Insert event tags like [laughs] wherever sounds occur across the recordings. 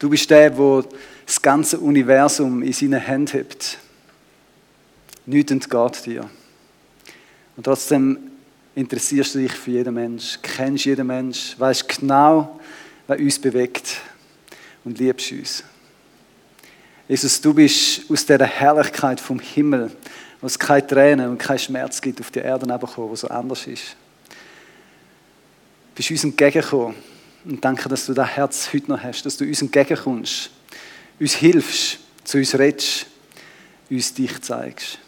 Du bist der, der das ganze Universum in seinen Händen hebt. Nichts entgeht dir. Und trotzdem interessierst du dich für jeden Mensch, kennst jeden Mensch, weißt genau, was uns bewegt und liebst uns. Jesus, du bist aus dieser Herrlichkeit vom Himmel, wo es keine Tränen und keinen Schmerz gibt, auf die Erde gekommen, wo so anders ist. Du bist uns entgegengekommen und danke, dass du das Herz heute noch hast, dass du uns entgegenkommst, uns hilfst, zu uns redest, uns dich zeigst.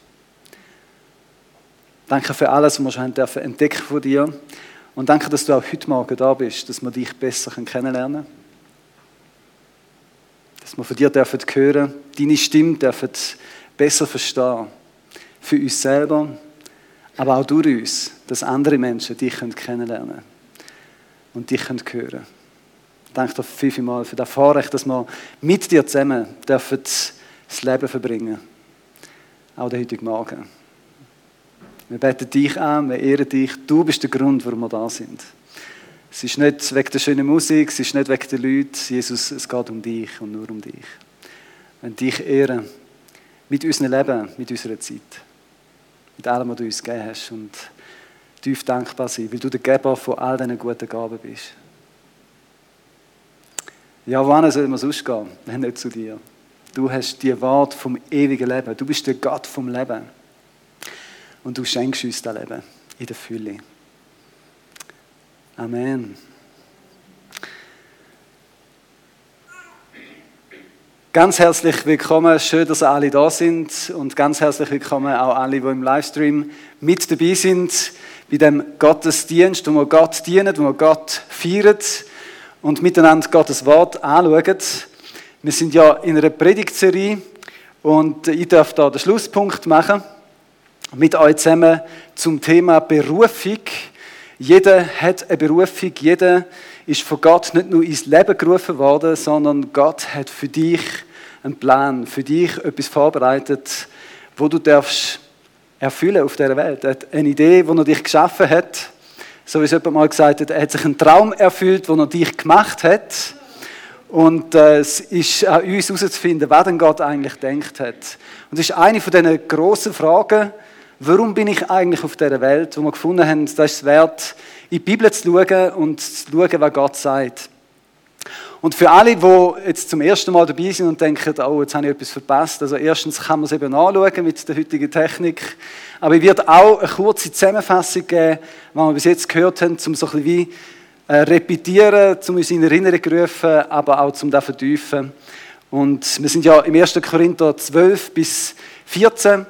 Danke für alles, was wir schon entdecken dürfen von dir. Und danke, dass du auch heute Morgen da bist, dass wir dich besser kennenlernen können. Dass wir von dir dürfen hören, deine Stimme dürfen besser verstehen. Für uns selber, aber auch durch uns, dass andere Menschen dich kennenlernen können und dich hören können. Danke dir vielmals für das Vorrecht, dass wir mit dir zusammen dürfen das Leben verbringen Auch den heutigen Morgen. Wir beten dich an, wir ehren dich. Du bist der Grund, warum wir da sind. Es ist nicht wegen der schönen Musik, es ist nicht wegen der Leute. Jesus, es geht um dich und nur um dich. Wir dich ehren. Mit unserem Leben, mit unserer Zeit. Mit allem, was du uns gegeben hast. Und tief dankbar sein, weil du der Geber von all diesen guten Gaben bist. Ja, wann soll man sonst gehen, [laughs] wenn nicht zu dir? Du hast die Wort vom ewigen Leben. Du bist der Gott vom Leben. Und du schenkst uns das Leben in der Fülle. Amen. Ganz herzlich willkommen, schön, dass alle da sind und ganz herzlich willkommen auch alle, die im Livestream mit dabei sind bei dem Gottesdienst, wo wir Gott dienen, wo wir Gott feiern und miteinander Gottes Wort anschauen. Wir sind ja in einer Predigtserie und ich darf da den Schlusspunkt machen mit euch zusammen zum Thema Berufung. Jeder hat eine Berufung, jeder ist von Gott nicht nur ins Leben gerufen worden, sondern Gott hat für dich einen Plan, für dich etwas vorbereitet, wo du darfst erfüllen auf dieser Welt. Er hat eine Idee, die er dich geschaffen hat. So wie es jemand mal gesagt hat, er hat sich einen Traum erfüllt, den er dich gemacht hat. Und äh, es ist an uns herauszufinden, was denn Gott eigentlich denkt hat. Und es ist eine von diesen grossen Fragen, warum bin ich eigentlich auf dieser Welt, wo wir gefunden haben, das ist es wert, in die Bibel zu schauen und zu schauen, was Gott sagt. Und für alle, die jetzt zum ersten Mal dabei sind und denken, oh, jetzt habe ich etwas verpasst, also erstens kann man es eben anschauen mit der heutigen Technik, aber ich werde auch eine kurze Zusammenfassung geben, was wir bis jetzt gehört haben, um so ein bisschen wie äh, repetieren, um uns in Erinnerung zu rufen, aber auch zum das vertiefen. Und wir sind ja im 1. Korinther 12 bis 14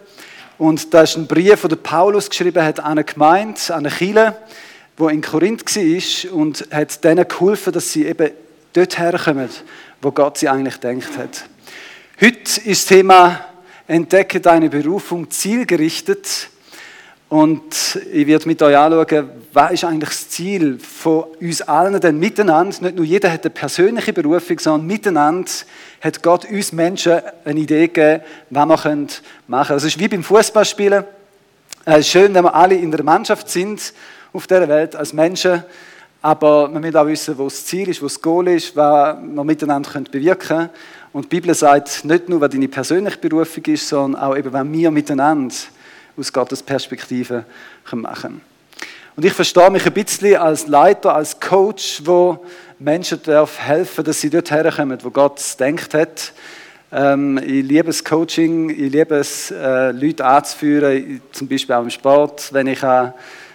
und da ist ein Brief, den Paulus geschrieben hat an eine Gemeinde, an eine Kirche, wo in Korinth war und hat denen geholfen, dass sie eben dort herkommen, wo Gott sie eigentlich denkt hat. Heute ist das Thema Entdecke deine Berufung zielgerichtet. Und ich werde mit euch anschauen, was ist eigentlich das Ziel von uns allen denn miteinander? Nicht nur jeder hat eine persönliche Berufung, sondern miteinander hat Gott uns Menschen eine Idee gegeben, was wir machen können. Also es ist wie beim Fußballspielen. Es ist schön, wenn wir alle in der Mannschaft sind auf dieser Welt als Menschen. Aber wir müssen auch wissen, wo das Ziel ist, wo das Goal ist, was wir miteinander bewirken können. Und die Bibel sagt nicht nur, was deine persönliche Berufung ist, sondern auch eben, was wir miteinander aus Gottes Perspektive machen können. Und ich verstehe mich ein bisschen als Leiter, als Coach, wo Menschen darf helfen, dass sie dort herkommen, wo Gott es denkt hat. Ähm, ich liebe das Coaching, ich liebe es, äh, Leute anzuführen, zum Beispiel auch im Sport, wenn ich an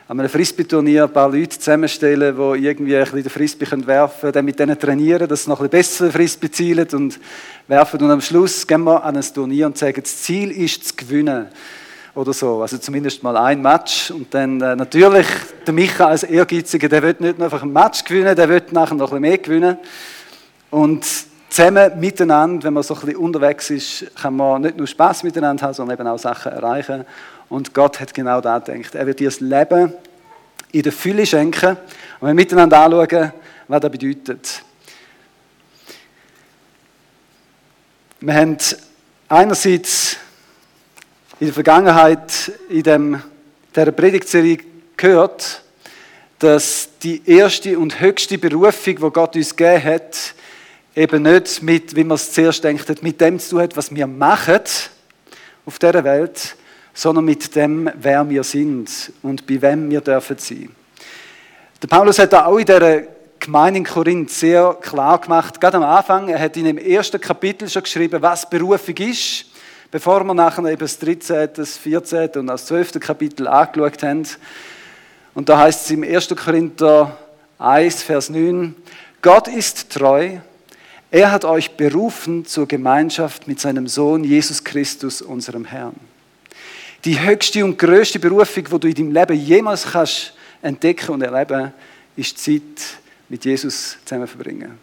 an einem Frisbee-Turnier ein paar Leute zusammenstellen, die irgendwie ein bisschen den Frisbee werfen können, dann mit denen trainieren, dass sie noch ein bisschen besser Frisbee zielen und werfen. Und am Schluss gehen wir an ein Turnier und sagen, das Ziel ist zu gewinnen. Oder so. Also zumindest mal ein Match. Und dann äh, natürlich der Micha als Ehrgeiziger, der will nicht nur einfach ein Match gewinnen, der will nachher noch ein bisschen mehr gewinnen. Und zusammen miteinander, wenn man so ein bisschen unterwegs ist, kann man nicht nur Spaß miteinander haben, sondern eben auch Sachen erreichen. Und Gott hat genau das gedacht. Er wird dir das Leben in der Fülle schenken. Und wir miteinander anschauen, was das bedeutet. Wir haben einerseits in der Vergangenheit in dem, dieser Predigtserie gehört, dass die erste und höchste Berufung, die Gott uns gegeben hat, eben nicht mit, wie man es zuerst denkt, mit dem zu tun hat, was wir machen auf dieser Welt, sondern mit dem, wer wir sind und bei wem wir dürfen sein. Der Paulus hat da auch in dieser Gemeinde in Korinth sehr klar gemacht, gerade am Anfang, er hat in dem ersten Kapitel schon geschrieben, was Berufung ist, bevor wir nachher eben das 13., das 14. und das 12. Kapitel angeschaut haben. Und da heißt es im 1. Korinther 1, Vers 9, Gott ist treu, er hat euch berufen zur Gemeinschaft mit seinem Sohn Jesus Christus, unserem Herrn. Die höchste und größte Berufung, die du in deinem Leben jemals kannst entdecken und erleben, ist Zeit mit Jesus zusammen verbringen.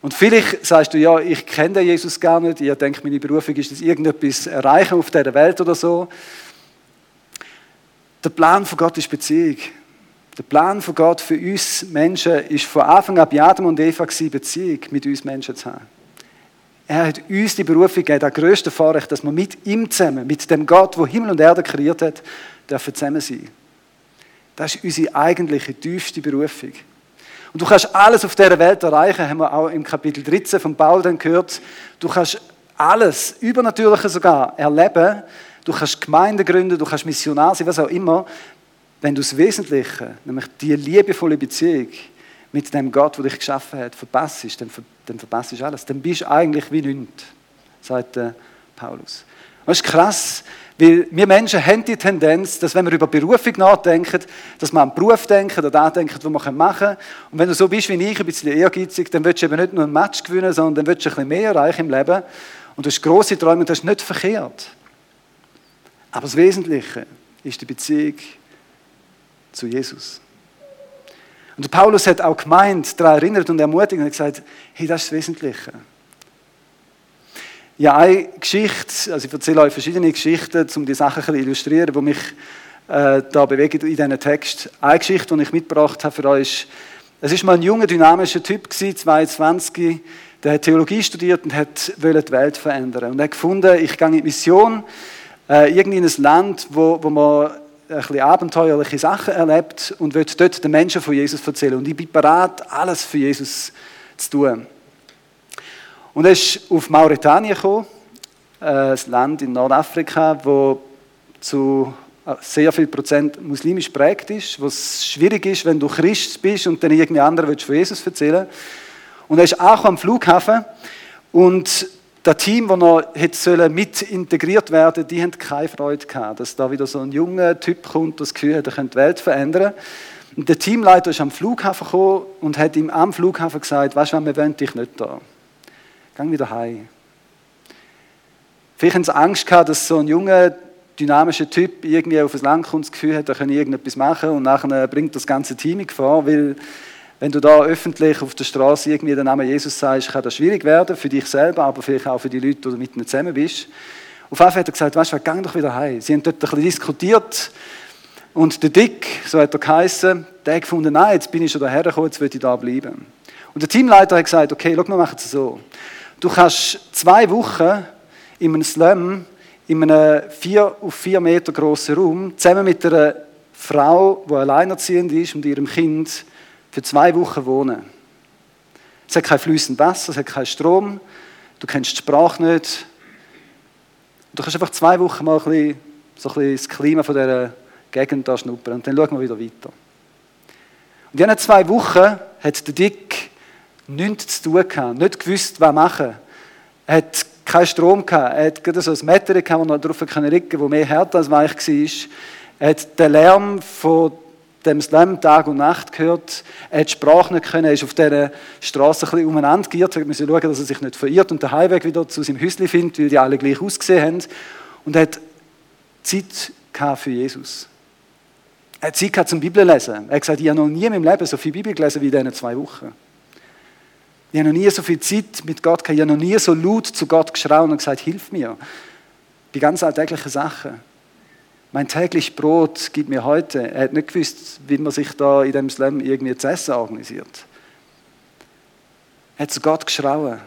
Und vielleicht sagst du, ja, ich kenne den Jesus gar nicht, ich denke, meine Berufung ist es, irgendetwas erreichen auf dieser Welt oder so. Der Plan von Gott ist Beziehung. Der Plan von Gott für uns Menschen ist von Anfang an bei Adam und Eva Beziehung mit uns Menschen zu haben. Er hat uns die Berufung gegeben, das größte Vorrecht, dass wir mit ihm zusammen, mit dem Gott, der Himmel und Erde kreiert hat, dürfen zusammen sein. Das ist unsere eigentliche, tiefste Berufung. Und du kannst alles auf dieser Welt erreichen, haben wir auch im Kapitel 13 von Paul dann gehört. Du kannst alles, Übernatürliche sogar, erleben. Du kannst Gemeinden gründen, du kannst Missionar sein, was auch immer. Wenn du das Wesentliche, nämlich die liebevolle Beziehung mit dem Gott, der dich geschaffen hat, verpasst, dann, dann verpasst du alles. Dann bist du eigentlich wie nichts, sagt Paulus. Das ist krass, weil wir Menschen haben die Tendenz, dass wenn wir über Berufung nachdenken, dass wir an den Beruf denken oder an denken, was wir machen können. Und wenn du so bist wie ich, ein bisschen ehrgeizig, dann willst du eben nicht nur ein Match gewinnen, sondern dann willst du ein bisschen mehr erreichen im Leben. Und du hast grosse Träume und das ist nicht verkehrt. Aber das Wesentliche ist die Beziehung zu Jesus. Und Paulus hat auch gemeint, daran erinnert und ermutigt und hat gesagt, hey, das ist das Wesentliche. Ja, eine Geschichte, also ich erzähle euch verschiedene Geschichten, um die Sachen zu illustrieren, die mich äh, da bewegen in diesem Text. Eine Geschichte, die ich mitgebracht habe für euch, es ist mal ein junger, dynamischer Typ gewesen, 22, der hat Theologie studiert und hat die Welt verändern. Und er hat gefunden, ich gehe in die Mission, äh, irgendwie in ein Land, wo, wo man ein bisschen abenteuerliche Sachen erlebt und will dort den Menschen von Jesus erzählen. Und ich bin bereit, alles für Jesus zu tun. Und er ist auf Mauretanien gekommen, ein Land in Nordafrika, wo zu sehr viel Prozent muslimisch prägt ist, wo es schwierig ist, wenn du Christ bist und dann irgendwie andere von Jesus erzählen Und er ist auch am Flughafen und das Team, das noch hätte mit integriert werden die haben keine Freude gehabt, dass da wieder so ein junger Typ kommt, das Gefühl hat, er könnte die Welt verändern. Und der Teamleiter ist am Flughafen gekommen und hat ihm am Flughafen gesagt, weißt du, wir wollen dich nicht da. Gang wieder heim. Vielleicht haben sie Angst gehabt, dass so ein junger, dynamischer Typ irgendwie auf ein Land kommt, das Gefühl hat, er könne irgendetwas machen und nachher bringt das ganze Team in Gefahr, weil wenn du da öffentlich auf der Straße irgendwie den Namen Jesus sagst, kann das schwierig werden, für dich selber, aber vielleicht auch für die Leute, die mit ihnen zusammen bist. Auf Fall hat er gesagt, weißt du, gang doch wieder heim. Sie haben dort ein bisschen diskutiert und der Dick, so hat er geheißen, der hat gefunden, nein, jetzt bin ich schon daher gekommen, jetzt will ich da bleiben. Und der Teamleiter hat gesagt, okay, schau, wir machen es so. Du kannst zwei Wochen in einem Slum, in einem vier auf vier Meter großen Raum, zusammen mit einer Frau, die alleinerziehend ist und ihrem Kind, für zwei Wochen wohnen. Es hat kein fließendes Wasser, es hat keinen Strom, du kennst die Sprache nicht. Du kannst einfach zwei Wochen mal ein bisschen, so ein bisschen das Klima von dieser Gegend da schnuppern und dann schauen wir wieder weiter. Und in diesen zwei Wochen hat der Dick nichts zu tun gehabt, nicht gewusst, was machen. Er hat keinen Strom gehabt, er hat gerade so ein Mettere gehabt, wo er drauf ricken konnte, wo mehr härter als weich war. Er hat den Lärm von dem Slam Tag und Nacht gehört. Er hat die Sprache nicht können, er ist auf dieser Straße ein bisschen umeinander geirrt. Er musste schauen, dass er sich nicht verirrt und den Heimweg wieder zu seinem Häuschen findet, weil die alle gleich ausgesehen haben. Und er hat Zeit für Jesus. Er hat Zeit zum Bibellesen. Er hat gesagt, ich habe noch nie in meinem Leben so viel Bibel gelesen wie in diesen zwei Wochen. Ich habe noch nie so viel Zeit mit Gott gehabt. Ich habe noch nie so laut zu Gott geschrauen und gesagt, hilf mir. Die ganz alltäglichen Sachen. Mein täglich Brot gibt mir heute. Er hat nicht gewusst, wie man sich da in dem Slam irgendwie zu essen organisiert. Er hat zu Gott geschrauen.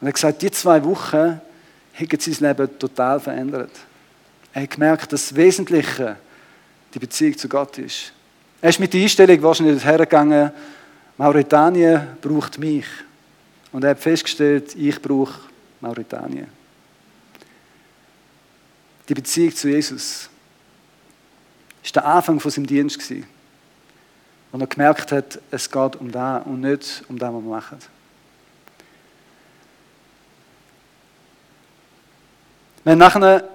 Und er hat gesagt, die zwei Wochen haben sein Leben total verändert. Er hat gemerkt, dass das Wesentliche die Beziehung zu Gott ist. Er ist mit der Einstellung wahrscheinlich hergegangen, Mauretanien braucht mich. Und er hat festgestellt, ich brauche Mauretanien. Die Beziehung zu Jesus war der Anfang von seinem Dienst. Und er gemerkt hat, es geht um das und nicht um das, was wir machen. Wir haben nachher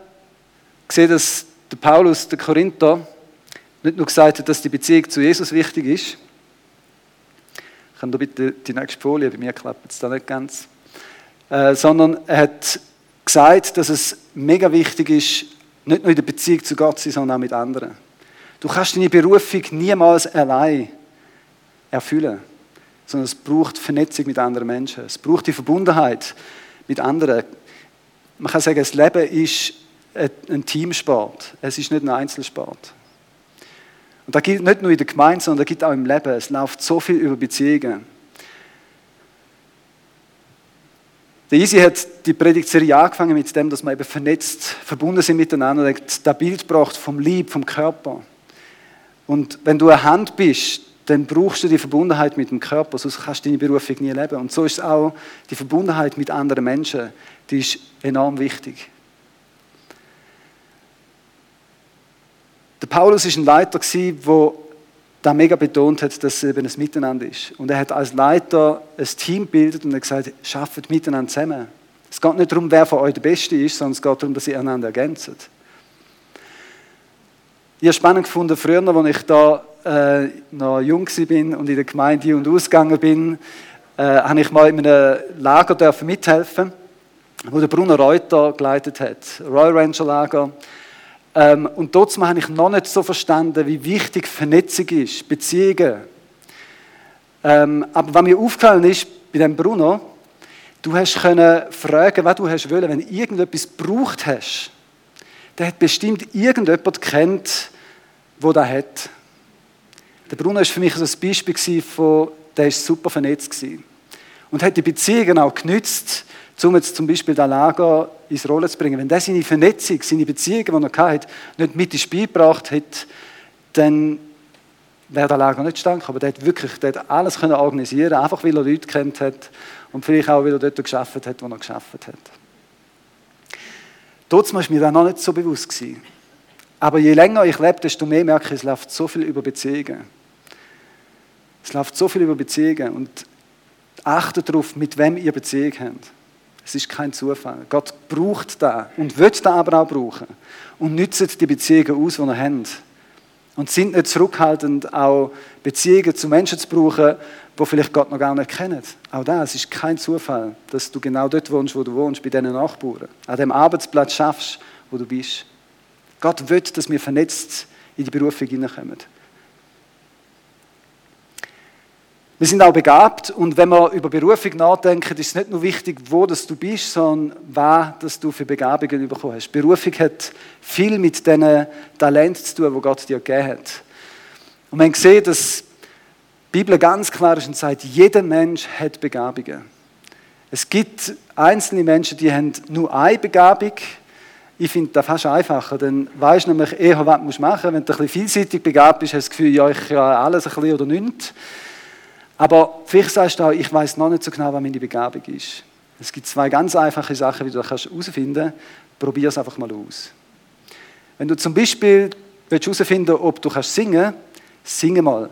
gesehen, dass der Paulus, der Korinther, nicht nur gesagt hat, dass die Beziehung zu Jesus wichtig ist. Kann da bitte die nächste Folie, bei mir klappt es da nicht ganz. Äh, sondern er hat gesagt, dass es mega wichtig ist, nicht nur in der Beziehung zu Gott zu sein, sondern auch mit anderen. Du kannst deine Berufung niemals allein erfüllen, sondern es braucht Vernetzung mit anderen Menschen. Es braucht die Verbundenheit mit anderen. Man kann sagen, das Leben ist ein Teamsport. Es ist nicht ein Einzelsport. Und da gilt nicht nur in der Gemeinde, sondern da gilt auch im Leben. Es läuft so viel über Beziehungen. Der Easy hat die Predigtserie angefangen mit dem, dass wir eben vernetzt, verbunden sind miteinander. Er hat das Bild gebracht vom Lieb, vom Körper. Und wenn du eine Hand bist, dann brauchst du die Verbundenheit mit dem Körper, sonst kannst du deine Berufung nie leben. Und so ist auch die Verbundenheit mit anderen Menschen, die ist enorm wichtig. Der Paulus ist ein Leiter, der da mega betont hat, dass es eben ein Miteinander ist. Und er hat als Leiter ein Team gebildet und hat gesagt, schafft miteinander zusammen. Es geht nicht darum, wer von euch der Beste ist, sondern es geht darum, dass ihr einander ergänzt. Ich habe spannend gefunden, früher, als ich da äh, noch jung war und in der Gemeinde und ausgegangen bin, äh, habe ich mal in einem Lager mithelfen, wo der Bruno Reuter geleitet hat. Royal Ranger Lager. Ähm, und dort habe ich noch nicht so verstanden, wie wichtig Vernetzung ist, Beziehungen. Ähm, aber was mir aufgefallen ist bei dem Bruno, du hast können fragen, was du hast wollen, wenn du irgendetwas gebraucht hast. Der hat bestimmt irgendjemand kennt, wo der hat. Der Bruno ist für mich so ein Beispiel von, der ist super vernetzt und hat die Beziehungen auch genützt, um jetzt zum Beispiel das Lager ins Rollen zu bringen. Wenn der seine Vernetzung, seine Beziehungen, die er hatte, nicht mit ins Spiel gebracht hätte, dann wäre das Lager nicht stand. Aber der hat wirklich der hat alles können organisieren einfach weil er Leute kennt hat und vielleicht auch, weil er dort geschafft hat, wo er geschafft hat. Trotzdem war mir das noch nicht so bewusst. Gewesen. Aber je länger ich lebe, desto mehr merke ich, es läuft so viel über Beziehungen. Es läuft so viel über Beziehungen und achtet darauf, mit wem ihr Beziehung habt. Es ist kein Zufall. Gott braucht da und wird da aber auch brauchen. Und nützt die Beziehungen aus, die er hat. Und sind nicht zurückhaltend, auch Beziehungen zu Menschen zu brauchen, die vielleicht Gott noch gar nicht kennen. Auch das ist kein Zufall, dass du genau dort wohnst, wo du wohnst, bei diesen Nachbarn. An dem Arbeitsplatz schaffst, wo du bist. Gott will, dass wir vernetzt in die Berufung hineinkommen. Wir sind auch begabt und wenn wir über Berufung nachdenken, ist es nicht nur wichtig, wo das du bist, sondern was dass du für Begabungen bekommen hast. Berufung hat viel mit diesen Talenten zu tun, die Gott dir gegeben hat. Und man sieht, dass die Bibel ganz klar ist und sagt, jeder Mensch hat Begabungen. Es gibt einzelne Menschen, die haben nur eine Begabung. Ich finde das fast einfacher, dann weißt du nämlich eher, was du machen musst. Wenn du ein bisschen vielseitig begabt bist, hast du das Gefühl, ja, ich kann alles ein bisschen oder nichts. Aber vielleicht sagst du auch, ich weiß noch nicht so genau, was meine Begabung ist. Es gibt zwei ganz einfache Sachen, wie du das herausfinden kannst. Probier es einfach mal aus. Wenn du zum Beispiel herausfinden ob du kannst singen singe mal.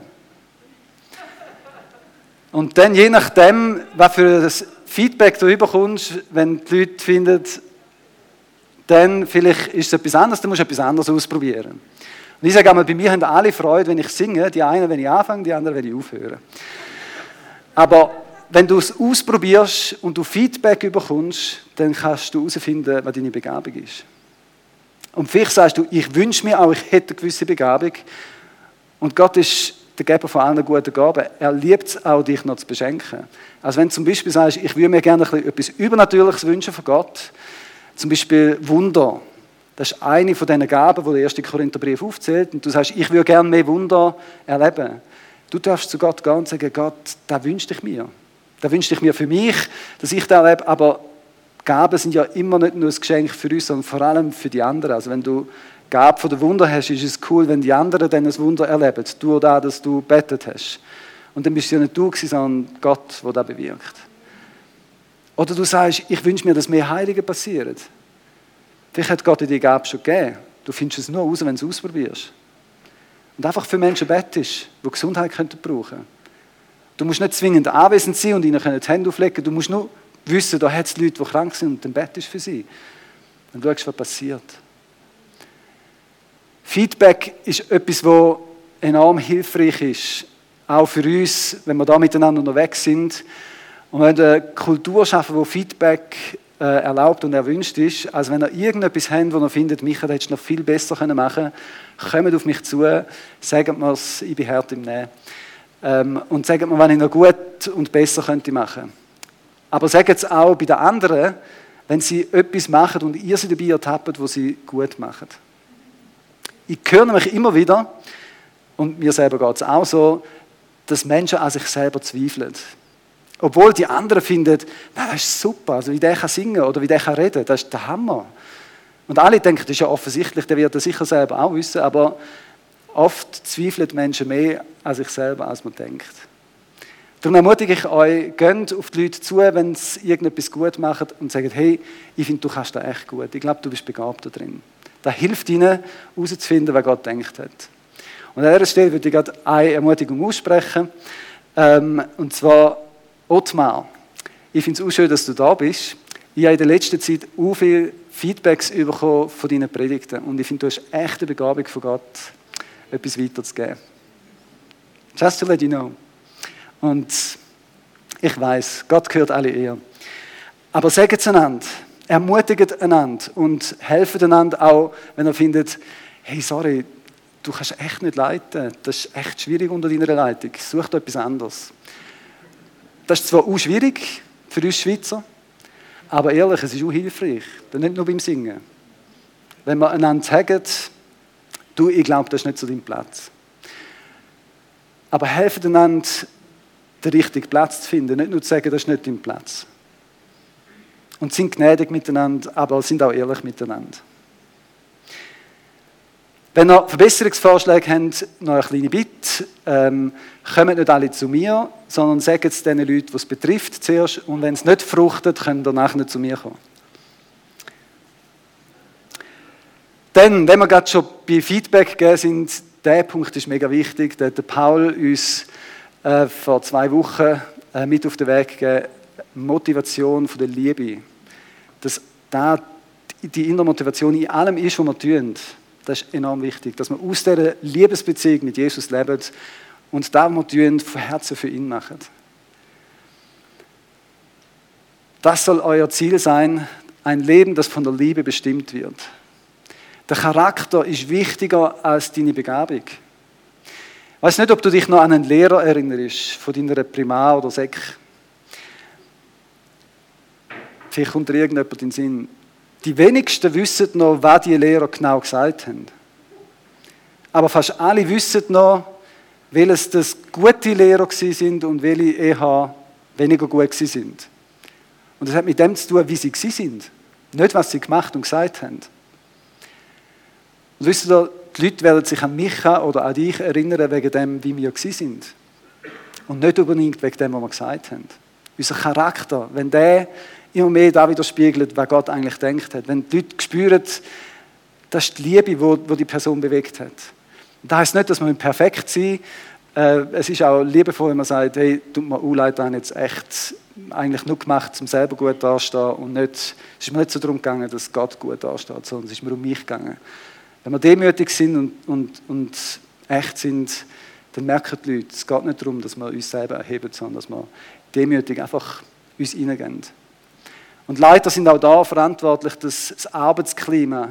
Und dann, je nachdem, was für ein Feedback du bekommst, wenn die Leute finden, dann vielleicht ist es etwas anderes, dann musst du etwas anderes ausprobieren. Und ich sage einmal, bei mir haben alle Freude, wenn ich singe. Die einen, wenn ich anfange, die anderen, wenn ich aufhöre. Aber wenn du es ausprobierst und du Feedback bekommst, dann kannst du herausfinden, was deine Begabung ist. Und vielleicht sagst du, ich wünsche mir auch, ich hätte eine gewisse Begabung. Und Gott ist der Geber von allen guten Gaben. Er liebt es auch, dich noch zu beschenken. Also wenn du zum Beispiel sagst, ich würde mir gerne etwas Übernatürliches wünschen von Gott, zum Beispiel Wunder. Das ist eine von diesen Gaben, die der erste Korintherbrief aufzählt. Und du sagst, ich würde gerne mehr Wunder erleben. Du darfst zu Gott gehen und sagen, Gott, da wünschte ich mir. Da wünschte ich mir für mich, dass ich da erlebe, aber Gaben sind ja immer nicht nur ein Geschenk für uns, sondern vor allem für die anderen. Also wenn du Gabe von der Wunder hast, ist es cool, wenn die anderen dann ein Wunder erleben, durch das, dass du bettet hast. Und dann bist du ja nicht du sondern Gott, der das bewirkt. Oder du sagst, ich wünsche mir, dass mehr Heilige passieren. Vielleicht hat Gott dir die Gabe schon gegeben. Du findest es nur raus, wenn du es ausprobierst. Und einfach für Menschen bettest, die Gesundheit könnten brauchen. Du musst nicht zwingend anwesend sein und ihnen die Hände auflegen. Du musst nur wissen, da hat es Leute, die krank sind und dann bettest für sie. Dann schaust, was passiert. Feedback ist etwas, das enorm hilfreich ist. Auch für uns, wenn wir da miteinander unterwegs sind. Und wenn eine Kultur schaffen, wo Feedback äh, erlaubt und erwünscht ist, als wenn ihr irgendetwas habt, wo ihr findet, Micha, das hättest du noch viel besser machen können, kommt auf mich zu, sagt mir es, ich bin hart im Nehmen. Ähm, und sagt mir, was ich noch gut und besser könnte machen. Aber sagt es auch bei den anderen, wenn sie etwas machen und ihr sie dabei ertappt, wo sie gut machen. Ich höre nämlich immer wieder, und mir selber geht es auch so, dass Menschen an sich selber zweifeln. Obwohl die anderen finden, das ist super, also wie der kann singen oder wie der kann reden, das ist der Hammer. Und alle denken, das ist ja offensichtlich, der wird das sicher selber auch wissen, aber oft zweifeln Menschen mehr an sich selber, als man denkt. Darum ermutige ich euch, geht auf die Leute zu, wenn sie irgendetwas gut machen und sagen, hey, ich finde, du kannst das echt gut. Ich glaube, du bist begabt da drin. Das hilft ihnen, herauszufinden, was Gott denkt hat. Und an dieser Stelle würde ich gerade eine Ermutigung aussprechen. Ähm, und zwar, Ottmar, ich finde es auch schön, dass du da bist. Ich habe in der letzten Zeit auch viele Feedbacks bekommen von deinen Predigten. Und ich finde, du hast echt eine Begabung von Gott, etwas weiterzugeben. Just to let you know. Und ich weiß, Gott gehört alle Ehre. Aber sagt einander, ermutigt einander und helft einander auch, wenn ihr findet, hey, sorry, du kannst echt nicht leiten. Das ist echt schwierig unter deiner Leitung. Such dir etwas anderes. Das ist zwar auch schwierig für uns Schweizer, aber ehrlich, es ist auch hilfreich. Nicht nur beim Singen. Wenn wir einander sagen, du, ich glaube, das ist nicht so dein Platz. Aber helfen einander, den richtigen Platz zu finden. Nicht nur zu sagen, das ist nicht dein Platz. Und sind gnädig miteinander, aber sind auch ehrlich miteinander. Wenn ihr Verbesserungsvorschläge habt, noch eine kleine Bitte. Ähm, kommt nicht alle zu mir, sondern sagt es den Leuten, die es betrifft, zuerst. Und wenn es nicht fruchtet, könnt ihr nachher nicht zu mir kommen. Dann, wenn wir gerade schon bei Feedback gegeben sind, der Punkt ist mega wichtig. Da hat Paul uns äh, vor zwei Wochen äh, mit auf den Weg gegeben, Motivation von der Liebe. Dass da die innere Motivation in allem ist, was wir tun. Das ist enorm wichtig, dass wir aus dieser Liebesbeziehung mit Jesus leben und da, was wir tun, von Herzen für ihn machen. Das soll euer Ziel sein, ein Leben, das von der Liebe bestimmt wird. Der Charakter ist wichtiger als deine Begabung. Ich weiß nicht, ob du dich noch an einen Lehrer erinnerst, von deiner Primar- oder Sek. Vielleicht kommt dir irgendjemand in den Sinn. Die wenigsten wissen noch, was die Lehrer genau gesagt haben. Aber fast alle wissen noch, welches das gute Lehrer sind und welche eher weniger gut sind. Und das hat mit dem zu tun, wie sie sind. Nicht, was sie gemacht und gesagt haben. Und wisst ihr, die Leute werden sich an mich oder an dich erinnern, wegen dem, wie wir sind. Und nicht unbedingt wegen dem, was wir gesagt haben. Unser Charakter, wenn der immer mehr da widerspiegelt, was Gott eigentlich denkt hat. Wenn die Leute spüren, das ist die Liebe, die die Person bewegt hat. Das heißt nicht, dass man perfekt sein äh, Es ist auch liebevoll, wenn man sagt, hey, tut mir Leute haben jetzt echt eigentlich nur gemacht, um selber gut dastehen und nicht, es ist mir nicht so darum gegangen, dass Gott gut dasteht, sondern es ist mir um mich gegangen. Wenn wir demütig sind und, und, und echt sind, dann merken die Leute, es geht nicht darum, dass wir uns selber erheben, sondern dass wir demütig einfach uns hineingehen. Und Leiter sind auch da verantwortlich, dass das Arbeitsklima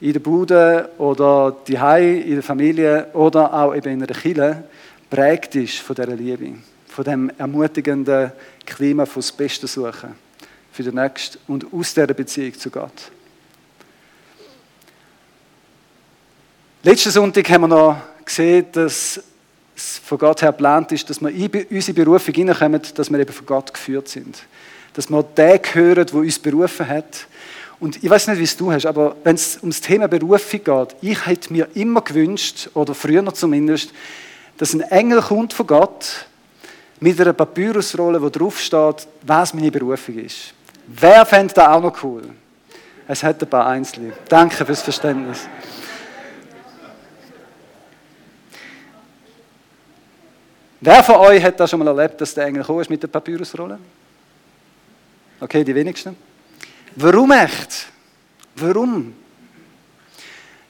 in der Bude oder die in der Familie oder auch eben in der Kirche prägt ist von dieser Liebe, von dem ermutigenden Klima fürs Beste suchen für den Nächsten und aus dieser Beziehung zu Gott. Letzten Sonntag haben wir noch gesehen, dass es von Gott her geplant ist, dass wir in unsere Berufung hineinkommen, dass wir eben von Gott geführt sind. Dass wir den hören, der uns berufen hat. Und ich weiß nicht, wie es du hast, aber wenn es um das Thema Berufung geht, ich hätte mir immer gewünscht, oder früher zumindest, dass ein Engel kommt von Gott mit einer Papyrusrolle, wo drauf steht, was meine Berufung ist. Wer fände das auch noch cool? Es hat ein paar Einzelne. Danke fürs Verständnis. Wer von euch hat das schon mal erlebt, dass der Engel gekommen mit der Papyrusrolle? Okay, die wenigsten. Warum echt? Warum?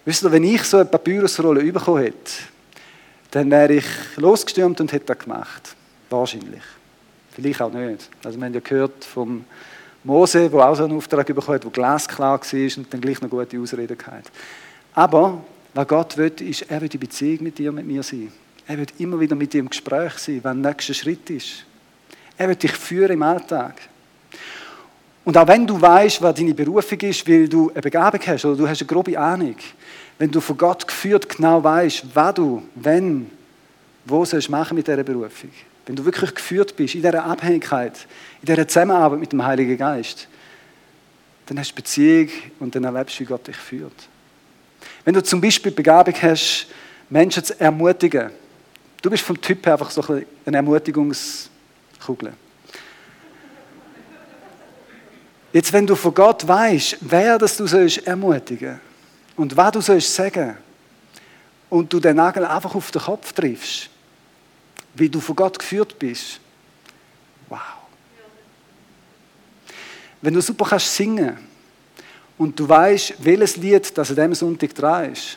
Wisst ihr, wenn ich so eine Papyrusrolle bekommen hätte, dann wäre ich losgestürmt und hätte das gemacht. Wahrscheinlich. Vielleicht auch nicht. Also wir haben ja gehört vom Mose, der auch so einen Auftrag bekommen hat, der glasklar war und dann gleich noch gute Ausreden hatte. Aber was Gott will, ist, er will die Beziehung mit dir mit mir sein. Er wird immer wieder mit dir im Gespräch sein, wenn der nächste Schritt ist. Er wird dich führen im Alltag. Und auch wenn du weißt, was deine Berufung ist, weil du eine Begabung hast oder du hast eine grobe Ahnung, wenn du von Gott geführt genau weißt, was du, wenn, wo sollst du machen mit dieser Berufung, wenn du wirklich geführt bist in dieser Abhängigkeit, in dieser Zusammenarbeit mit dem Heiligen Geist, dann hast du Beziehung und dann erlebst du, wie Gott dich führt. Wenn du zum Beispiel Begabung hast, Menschen zu ermutigen, du bist vom Typ her einfach so eine Ermutigungskugel. Jetzt, wenn du von Gott weißt, wer das du sollst ermutigen und was du sollst sagen und du den Nagel einfach auf den Kopf triffst, wie du von Gott geführt bist, wow. Wenn du super kannst singen und du weißt, welches Lied das an diesem Sonntag dran ist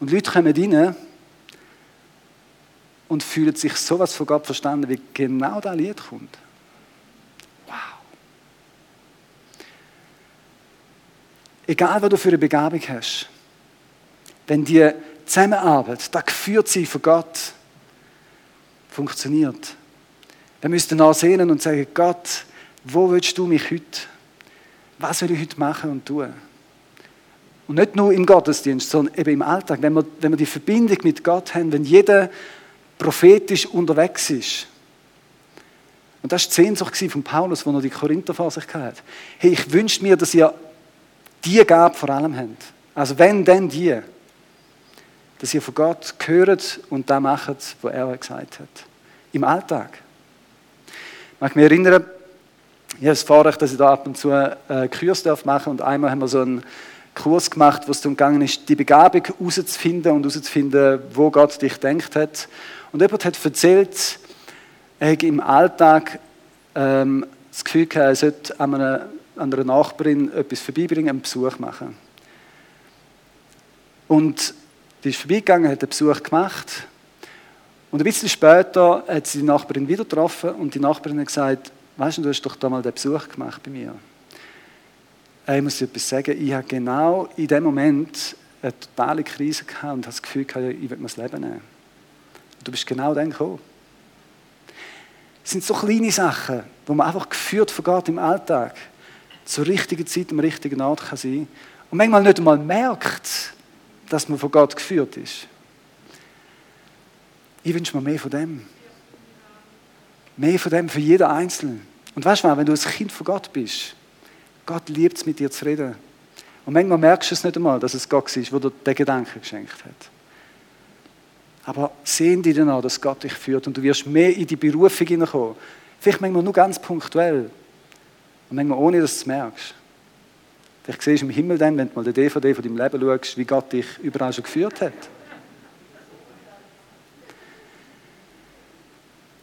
und Leute kommen rein und fühlen sich sowas von Gott verstanden, wie genau das Lied kommt. Egal, was du für eine Begabung hast, wenn die Zusammenarbeit, das geführt sein von Gott, funktioniert, dann müsst ihr nachsehen und sagen, Gott, wo willst du mich heute? Was will ich heute machen und tun? Und nicht nur im Gottesdienst, sondern eben im Alltag. Wenn wir, wenn wir die Verbindung mit Gott haben, wenn jeder prophetisch unterwegs ist. Und das war die Sehnsucht von Paulus, wo er die Korinther vor sich hatte. Hey, ich wünsche mir, dass ihr die Gabe vor allem habt. Also wenn, dann die. Dass ihr von Gott gehört und das macht, was er gesagt hat. Im Alltag. Ich mag mich erinnern, ich habe das Vorrecht, dass ich da ab und zu äh, Kurs machen und einmal haben wir so einen Kurs gemacht, wo es darum gegangen ist, die Begabung herauszufinden und herauszufinden, wo Gott dich denkt hat. Und jemand hat erzählt, er hätte im Alltag ähm, das Gefühl gehabt, er sollte an einem an einer Nachbarin etwas vorbeibringen, einen Besuch machen. Und die ist vorbeigegangen, hat einen Besuch gemacht. Und ein bisschen später hat sie die Nachbarin wieder getroffen und die Nachbarin hat gesagt, weißt du, du hast doch da mal den Besuch gemacht bei mir. Ich muss dir etwas sagen, ich habe genau in dem Moment eine totale Krise gehabt und habe das Gefühl gehabt, ich will mir das Leben nehmen. Und du bist genau dann gekommen. Es sind so kleine Sachen, wo man einfach geführt von Gott im Alltag zur richtigen Zeit am richtigen Ort kann sein und manchmal nicht einmal merkt, dass man von Gott geführt ist. Ich wünsche mir mehr von dem. Mehr von dem für jeden Einzelnen. Und weißt du, wenn du ein Kind von Gott bist, Gott liebt es, mit dir zu reden. Und manchmal merkst du es nicht einmal, dass es Gott ist, der dir den Gedanken geschenkt hat. Aber sehen die dann auch, dass Gott dich führt und du wirst mehr in die Berufung hineinkommen. Vielleicht manchmal nur ganz punktuell. Und manchmal ohne, dass du es merkst. Vielleicht siehst du im Himmel dann, wenn du mal die DVD von deinem Leben schaust, wie Gott dich überall schon geführt hat.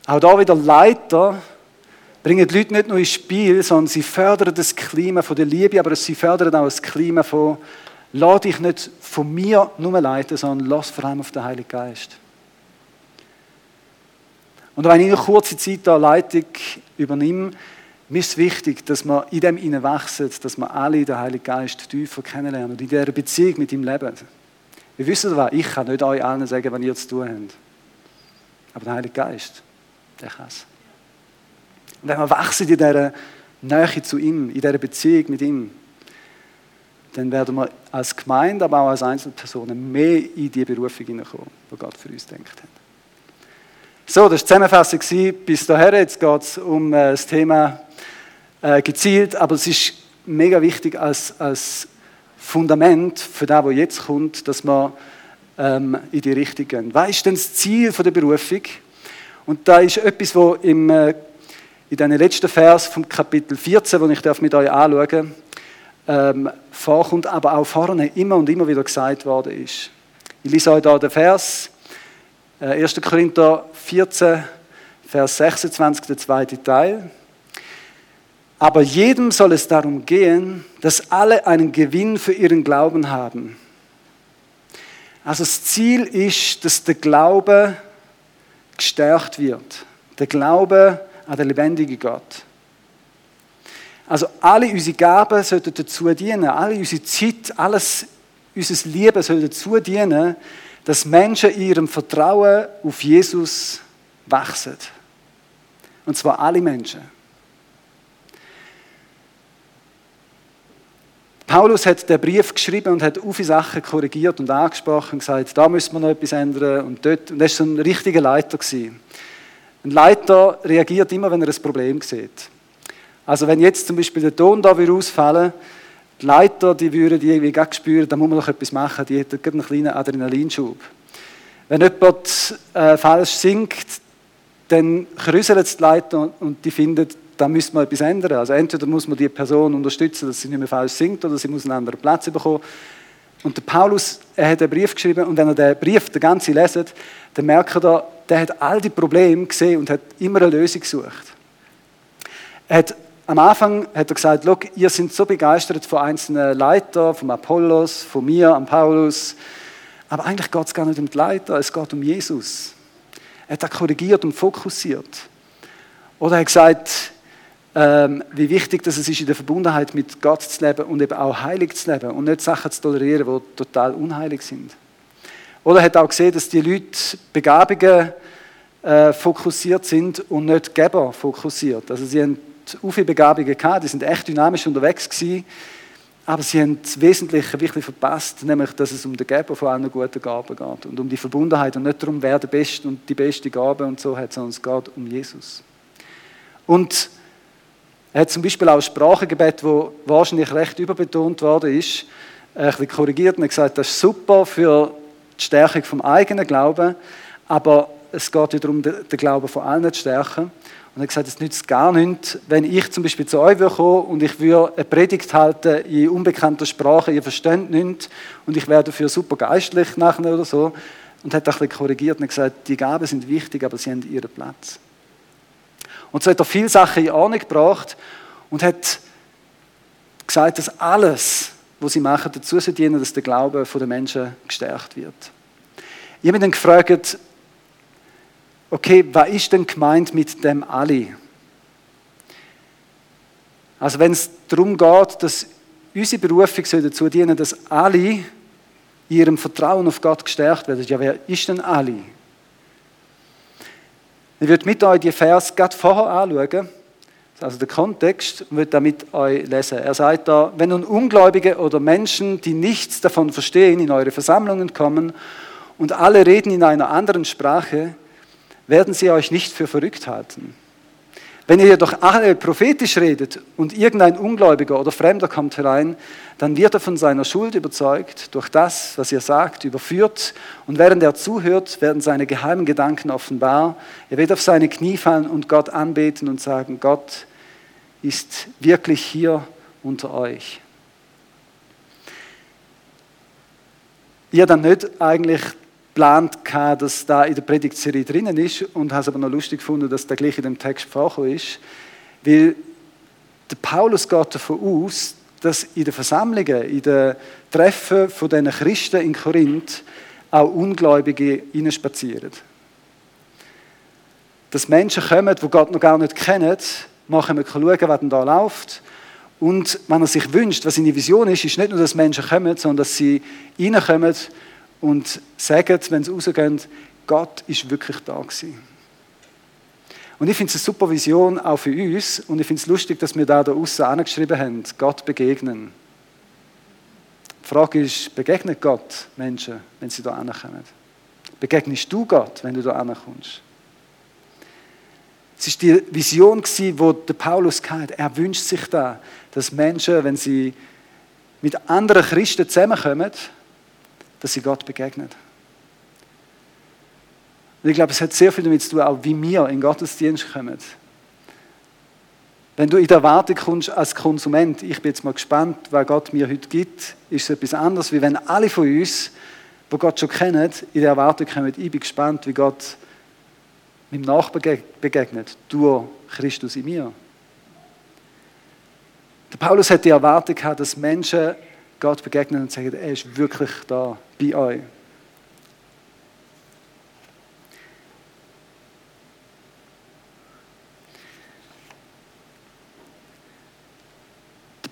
Auch da wieder Leiter bringen die Leute nicht nur ins Spiel, sondern sie fördern das Klima von der Liebe, aber sie fördern auch das Klima von, lass dich nicht von mir nur leiten, sondern lass vor allem auf den Heiligen Geist. Und wenn ich eine kurze Zeit da Leitung übernehme, mir ist wichtig, dass wir in dem hineinwachsen, dass wir alle den Heiligen Geist tiefer kennenlernen und in dieser Beziehung mit ihm leben. Wir wissen was, ich kann nicht euch allen sagen, was ihr zu tun habt. Aber der Heilige Geist, der kann es. Und wenn wir wachsen in dieser Nähe zu ihm, in dieser Beziehung mit ihm, dann werden wir als Gemeinde, aber auch als Einzelpersonen mehr in die Berufung hineinkommen, die Gott für uns denkt hat. So, das war die Zusammenfassung bis dahin. Jetzt geht es um äh, das Thema äh, gezielt, aber es ist mega wichtig als, als Fundament für das, was jetzt kommt, dass wir ähm, in die Richtung gehen. Was ist denn das Ziel der Berufung? Und da ist etwas, wo im, äh, in den letzten Vers vom Kapitel 14, wo ich mit euch anschauen ähm, vorkommt, aber auch vorne immer und immer wieder gesagt worden ist. Ich lese euch da den Vers, 1. Korinther 14, Vers 26, der zweite Teil. Aber jedem soll es darum gehen, dass alle einen Gewinn für ihren Glauben haben. Also das Ziel ist, dass der Glaube gestärkt wird. Der Glaube an den lebendigen Gott. Also alle unsere Gaben sollten dazu dienen, alle unsere Zeit, alles unser Leben soll dazu dienen, dass Menschen in ihrem Vertrauen auf Jesus wachsen. Und zwar alle Menschen. Paulus hat den Brief geschrieben und hat viele Sachen korrigiert und angesprochen und gesagt, da müssen wir noch etwas ändern und dort. Und er war so ein richtiger Leiter. Gewesen. Ein Leiter reagiert immer, wenn er ein Problem sieht. Also wenn jetzt zum Beispiel der Ton da ausfallen würde, die Leiter, die würden irgendwie spüren, da muss man doch etwas machen, die hätten einen kleinen Adrenalinschub. Wenn jemand äh, falsch singt, dann krüselt die Leiter und die finden, da müsste man etwas ändern. Also entweder muss man die Person unterstützen, dass sie nicht mehr falsch singt, oder sie muss einen anderen Platz bekommen. Und der Paulus, er hat einen Brief geschrieben und wenn er den Brief, den ganzen leset, dann merkt er, der hat all die Probleme gesehen und hat immer eine Lösung gesucht. Er hat, am Anfang hat er gesagt, ihr seid so begeistert von einzelnen Leitern, vom Apollos, von mir, am Paulus, aber eigentlich geht es gar nicht um die Leiter, es geht um Jesus. Er hat das korrigiert und fokussiert. Oder er hat gesagt, ähm, wie wichtig dass es ist, in der Verbundenheit mit Gott zu leben und eben auch heilig zu leben und nicht Sachen zu tolerieren, die total unheilig sind. Oder er hat auch gesehen, dass die Leute Begabungen äh, fokussiert sind und nicht Geber fokussiert. Also sie haben auch viele Begabungen gehabt, die sind echt dynamisch unterwegs gewesen, aber sie haben das Wesentliche wirklich verpasst, nämlich, dass es um den Geber von allen guten Gaben geht und um die Verbundenheit und nicht darum, wer der Beste und die beste Gabe und so hat, sondern es geht um Jesus. Und er hat zum Beispiel auch ein Sprachengebet, das wahrscheinlich recht überbetont worden ist, ein bisschen korrigiert und gesagt, das ist super für die Stärkung vom eigenen Glauben, aber es geht ja darum, den Glauben von allen zu stärken. Und er hat gesagt, es nützt gar nichts, wenn ich zum Beispiel zu euch komme und ich würde eine Predigt halten in unbekannter Sprache, ihr versteht nichts und ich wäre dafür super geistlich nachher oder so. Und hat ein bisschen korrigiert und gesagt, die Gaben sind wichtig, aber sie haben ihren Platz. Und so hat er viele Sachen in Ordnung gebracht und hat gesagt, dass alles, was sie machen, dazu dienen, dass der Glaube der Menschen gestärkt wird. Ich habe mich dann gefragt, okay, was ist denn gemeint mit dem Ali? Also wenn es darum geht, dass unsere Berufung dazu dienen dass alle ihrem Vertrauen auf Gott gestärkt werden. Ja, wer ist denn Ali? Ich würde mit euch die Vers gerade vorher anschauen, also den Kontext, und würde damit euch lesen. Er sagt da, wenn nun Ungläubige oder Menschen, die nichts davon verstehen, in eure Versammlungen kommen und alle reden in einer anderen Sprache, werden sie euch nicht für verrückt halten. Wenn ihr jedoch prophetisch redet und irgendein Ungläubiger oder Fremder kommt herein, dann wird er von seiner Schuld überzeugt, durch das, was ihr sagt, überführt. Und während er zuhört, werden seine geheimen Gedanken offenbar. Er wird auf seine Knie fallen und Gott anbeten und sagen, Gott ist wirklich hier unter euch. Ihr dann nicht eigentlich geplant, dass da in der Predigtserie drinnen ist und habe es aber noch lustig gefunden, dass der gleich in dem Text vorgekommen ist, weil der Paulus geht davon aus, dass in den Versammlungen, in den Treffen von diesen Christen in Korinth auch Ungläubige hineinspazieren. Dass Menschen kommen, die Gott noch gar nicht kennen, machen schauen, was denn da läuft. Und wenn er sich wünscht, was seine Vision ist, ist nicht nur, dass Menschen kommen, sondern dass sie reinkommen und sagen, wenn sie rausgehen, Gott ist wirklich da gewesen. Und ich finde es eine super Vision auch für uns und ich finde es lustig, dass wir da da außen angeschrieben haben, Gott begegnen. Die Frage ist, begegnet Gott Menschen, wenn sie da ankommen? Begegnest du Gott, wenn du da ankommst? Es war die Vision, die der Paulus hatte. Er wünscht sich da, dass Menschen, wenn sie mit anderen Christen zusammenkommen, dass sie Gott begegnen. Und ich glaube, es hat sehr viel damit zu tun, auch wie wir in Gottesdienst kommen. Wenn du in der Erwartung kommst als Konsument, ich bin jetzt mal gespannt, was Gott mir heute gibt, ist es etwas anderes, wie wenn alle von uns, die Gott schon kennen, in der Erwartung kommen, ich bin gespannt, wie Gott meinem Nachbarn begegnet, durch Christus in mir. Der Paulus hat die Erwartung gehabt, dass Menschen Gott begegnen und sagen, er ist wirklich da bei euch.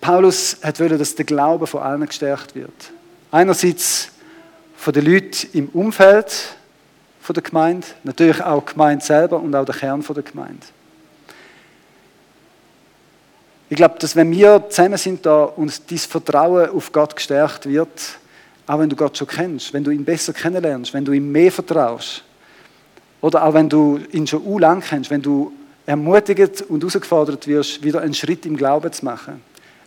Paulus hat wollen, dass der Glaube von allen gestärkt wird. Einerseits von den Leuten im Umfeld der Gemeinde, natürlich auch die Gemeinde selber und auch der Kern der Gemeinde. Ich glaube, dass wenn wir zusammen sind da und dein Vertrauen auf Gott gestärkt wird, auch wenn du Gott schon kennst, wenn du ihn besser kennenlernst, wenn du ihm mehr vertraust, oder auch wenn du ihn schon u lang kennst, wenn du ermutigt und herausgefordert wirst, wieder einen Schritt im Glauben zu machen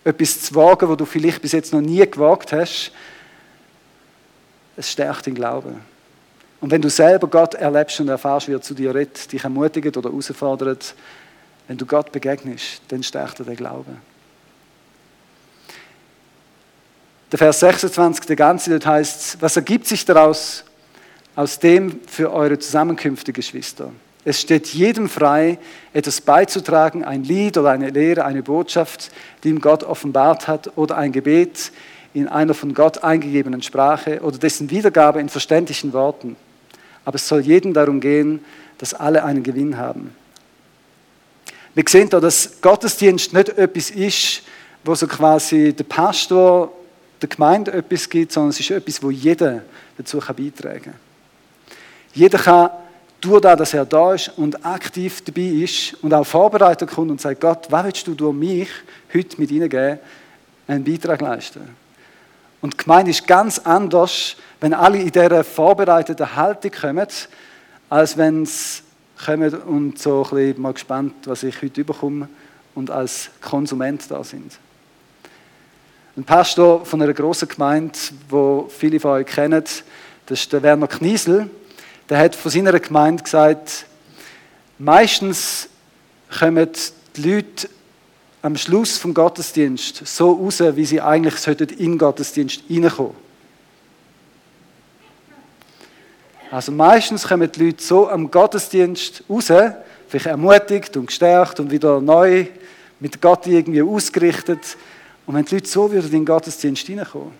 etwas zu wagen, wo du vielleicht bis jetzt noch nie gewagt hast, es stärkt den Glauben. Und wenn du selber Gott erlebst und erfährst, wie er zu dir redet, dich ermutigt oder herausfordert, wenn du Gott begegnest, dann stärkt er den Glauben. Der Vers 26, der ganze, dort heißt, was ergibt sich daraus aus dem für eure Zusammenkünfte, Geschwister? Es steht jedem frei, etwas beizutragen, ein Lied oder eine Lehre, eine Botschaft, die ihm Gott offenbart hat, oder ein Gebet in einer von Gott eingegebenen Sprache oder dessen Wiedergabe in verständlichen Worten. Aber es soll jedem darum gehen, dass alle einen Gewinn haben. Wir sehen da, dass Gottesdienst nicht etwas ist, wo so quasi der Pastor der Gemeinde etwas gibt, sondern es ist etwas, wo jeder dazu beitragen kann. Jeder kann durch das, dass er da ist und aktiv dabei ist und auch vorbereitet kommt und sagt, Gott, was willst du durch mich heute mit hineingeben, einen Beitrag leisten? Und die Gemeinde ist ganz anders, wenn alle in dieser vorbereiteten Haltung kommen, als wenn sie kommen und so ein bisschen mal gespannt, was ich heute überkomme und als Konsument da sind. Ein Pastor von einer großen Gemeinde, wo viele von euch kennen, das ist der Werner Kniesel der hat von seiner Gemeinde gesagt, meistens kommen die Leute am Schluss vom Gottesdienst so raus, wie sie eigentlich in den Gottesdienst reinkommen. Also meistens kommen die Leute so am Gottesdienst raus, vielleicht ermutigt und gestärkt und wieder neu mit Gott irgendwie ausgerichtet. Und wenn die Leute so würden in den Gottesdienst hineinkommen,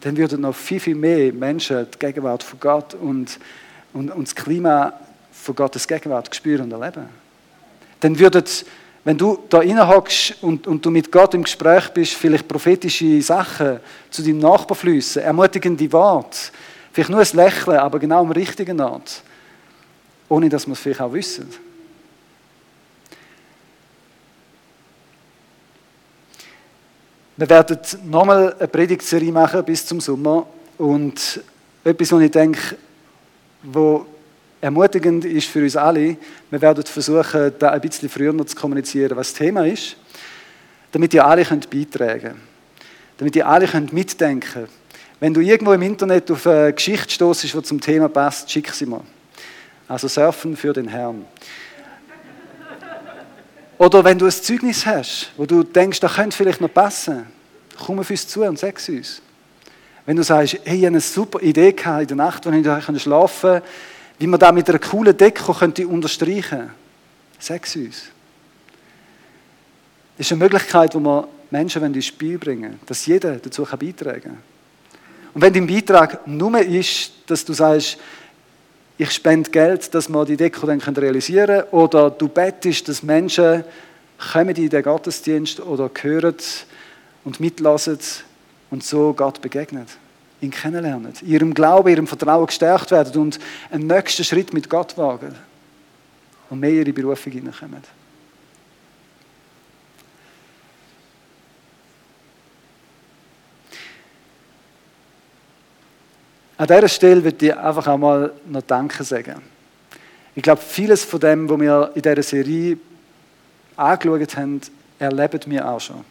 dann würden noch viel, viel mehr Menschen die Gegenwart von Gott und und, und das Klima von Gottes Gegenwart spüren und erleben. Dann würdet, wenn du da hockst und, und du mit Gott im Gespräch bist, vielleicht prophetische Sachen zu deinem Nachbarn fließen, ermutigende Worte, vielleicht nur ein Lächeln, aber genau am richtigen Ort, ohne dass wir es vielleicht auch wissen. Wir werden nochmal eine Predigtserie machen bis zum Sommer und etwas, was ich denke, wo ermutigend ist für uns alle. Wir werden versuchen, da ein bisschen früher noch zu kommunizieren, was das Thema ist, damit ihr alle könnt beitragen könnt. Damit ihr alle könnt mitdenken könnt. Wenn du irgendwo im Internet auf eine Geschichte stoßt, die zum Thema passt, schick sie mal. Also Surfen für den Herrn. Oder wenn du ein Zeugnis hast, wo du denkst, das könnte vielleicht noch passen, komm auf uns zu und sag es uns. Wenn du sagst, hey, ich habe eine super Idee gehabt in der Nacht, wenn ich schlafen konnte, wie man da mit einer coolen Deko könnte unterstreichen sag es uns. Das ist eine Möglichkeit, wo wir Menschen ins Spiel bringen wollen, dass jeder dazu beitragen kann. Und wenn dein Beitrag nur ist, dass du sagst, ich spende Geld, dass wir die Deko dann realisieren können, oder du bettest, dass Menschen kommen in den Gottesdienst oder hören und mitlassen, und so Gott begegnet, ihn kennenlernen, ihrem Glauben, ihrem Vertrauen gestärkt werden und einen nächsten Schritt mit Gott wagen und mehr in ihre Berufung hineinkommen. An dieser Stelle würde ich einfach einmal noch Danke sagen. Ich glaube, vieles von dem, was wir in dieser Serie angeschaut haben, erleben wir auch schon.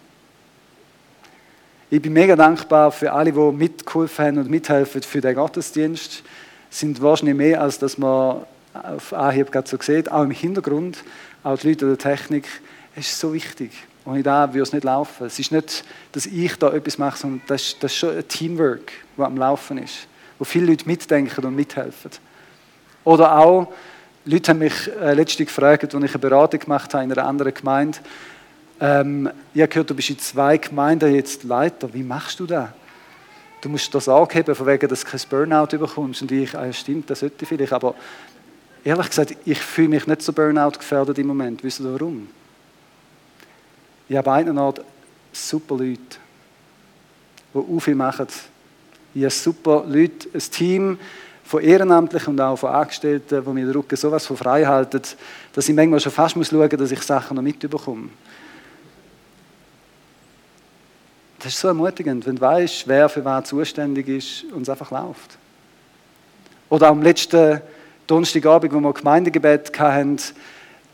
Ich bin mega dankbar für alle, die mitgeholfen haben und mithelfen für den Gottesdienst. Es sind wahrscheinlich mehr, als dass wir auf Anhieb gerade so sieht, auch im Hintergrund, auch die Leute der Technik, es ist so wichtig. Ohne da würde es nicht laufen. Es ist nicht, dass ich da etwas mache, sondern das ist, das ist schon ein Teamwork, das am Laufen ist, wo viele Leute mitdenken und mithelfen. Oder auch, Leute haben mich äh, letztens gefragt, als ich eine Beratung gemacht habe in einer anderen Gemeinde, ähm, ich habe gehört, du bist in zwei Gemeinden jetzt Leiter. Wie machst du das? Du musst das angeben, von wegen, dass du kein Burnout bekommst. Und ich, ah, stimmt, das sollte ich vielleicht. Aber ehrlich gesagt, ich fühle mich nicht so Burnout gefährdet im Moment. Wisst ihr warum? Ich habe einen Ort super Leute, die auch viel machen. Ich habe super Leute, ein Team von Ehrenamtlichen und auch von Angestellten, die mir den Rücken sowas von frei halten, dass ich manchmal schon fast schauen muss, dass ich Sachen noch mitbekomme. Das ist so ermutigend, wenn du weißt, wer für was zuständig ist und es einfach läuft. Oder am letzten Donnerstagabend, wo wir Gemeindegebet hatten,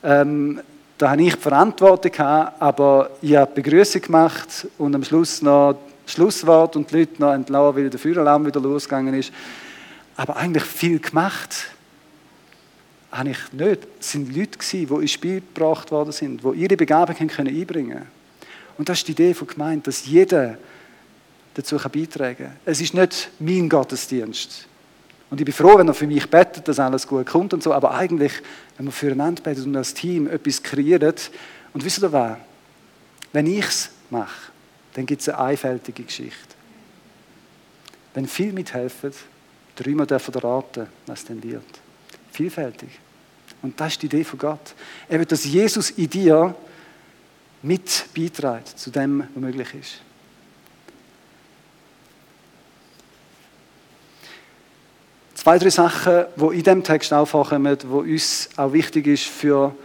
ähm, da habe ich die Verantwortung aber ich habe die Begrüßung gemacht und am Schluss noch Schlusswort und die Leute noch entlassen, weil der Feueralarm wieder losgegangen ist. Aber eigentlich viel gemacht habe ich nicht. Es sind Leute, die ins Spiel gebracht worden sind, die ihre Begabung einbringen können. Und das ist die Idee von Gemeinde, dass jeder dazu beitragen kann. Es ist nicht mein Gottesdienst. Und ich bin froh, wenn er für mich betet, dass alles gut kommt und so. Aber eigentlich, wenn wir füreinander beten und als Team etwas kreiert, und wisst ihr was? Wenn ich es mache, dann gibt es eine einfältige Geschichte. Wenn viele mithelfen, dreimal dürfen raten, was dann wird. Vielfältig. Und das ist die Idee von Gott. Will, dass Jesus in dir mit beiträgt zu dem, was möglich ist. Zwei, drei Sachen, die in diesem Text aufkommen, die uns auch wichtig ist für